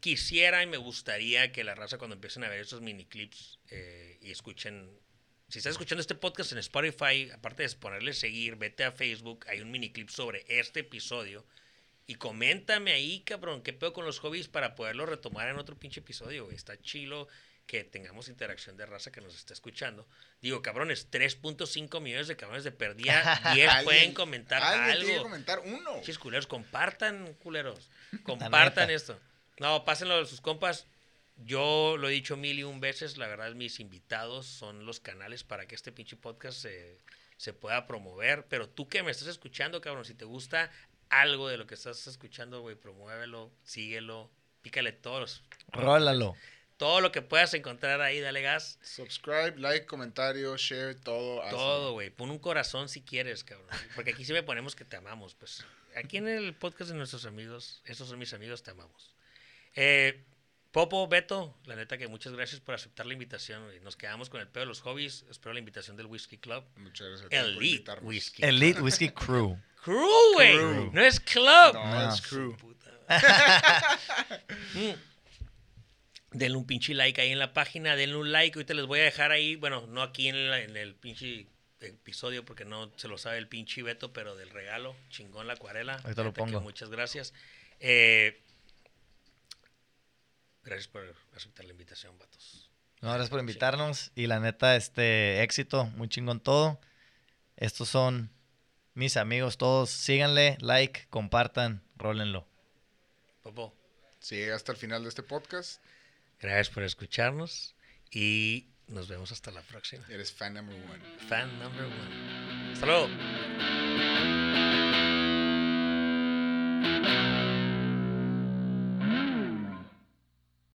quisiera y me gustaría que la raza cuando empiecen a ver esos mini clips eh, y escuchen, si estás escuchando este podcast en Spotify, aparte de ponerle seguir, vete a Facebook, hay un mini clip sobre este episodio y coméntame ahí, cabrón, qué pedo con los hobbies para poderlo retomar en otro pinche episodio, güey. Está chilo que tengamos interacción de raza que nos está escuchando. Digo, cabrones, 3.5 millones de cabrones de perdida, 10 Alguien- pueden comentar alguien algo. tiene que comentar uno. Pinches culeros, compartan, culeros. Compartan esto. No, pásenlo a sus compas. Yo lo he dicho mil y un veces, la verdad, mis invitados son los canales para que este pinche podcast se, se pueda promover. Pero tú que me estás escuchando, cabrón, si te gusta algo de lo que estás escuchando, güey, promuévelo, síguelo, pícale todos. Rólalo. Todo lo que puedas encontrar ahí, dale gas. Subscribe, like, comentario, share, todo. Todo, güey. Pon un corazón si quieres, cabrón. Porque aquí sí me ponemos que te amamos, pues. Aquí en el podcast de nuestros amigos, esos son mis amigos, te amamos. Eh, Popo, Beto, la neta que muchas gracias por aceptar la invitación. güey. Nos quedamos con el pedo de los hobbies. Espero la invitación del Whisky Club. Muchas gracias a ti por Elite invitarnos. Whisky. Elite Whiskey Crew. Crew, güey. No es club. No, No. es crew. Puta. Mm. Denle un pinche like ahí en la página, denle un like. Ahorita les voy a dejar ahí, bueno, no aquí en, la- en el pinche episodio porque no se lo sabe el pinche Beto, pero del regalo, chingón la acuarela. Ahorita lo Neta que pongo. Muchas gracias. Eh, gracias por aceptar la invitación, vatos. No, gracias por invitarnos. Y la neta, este éxito, muy chingón todo. Estos son mis amigos todos. Síganle, like, compartan, rólenlo. Popo, Si llega hasta el final de este podcast, gracias por escucharnos y nos vemos hasta la próxima. eres fan number one. Fan number one. Hasta luego.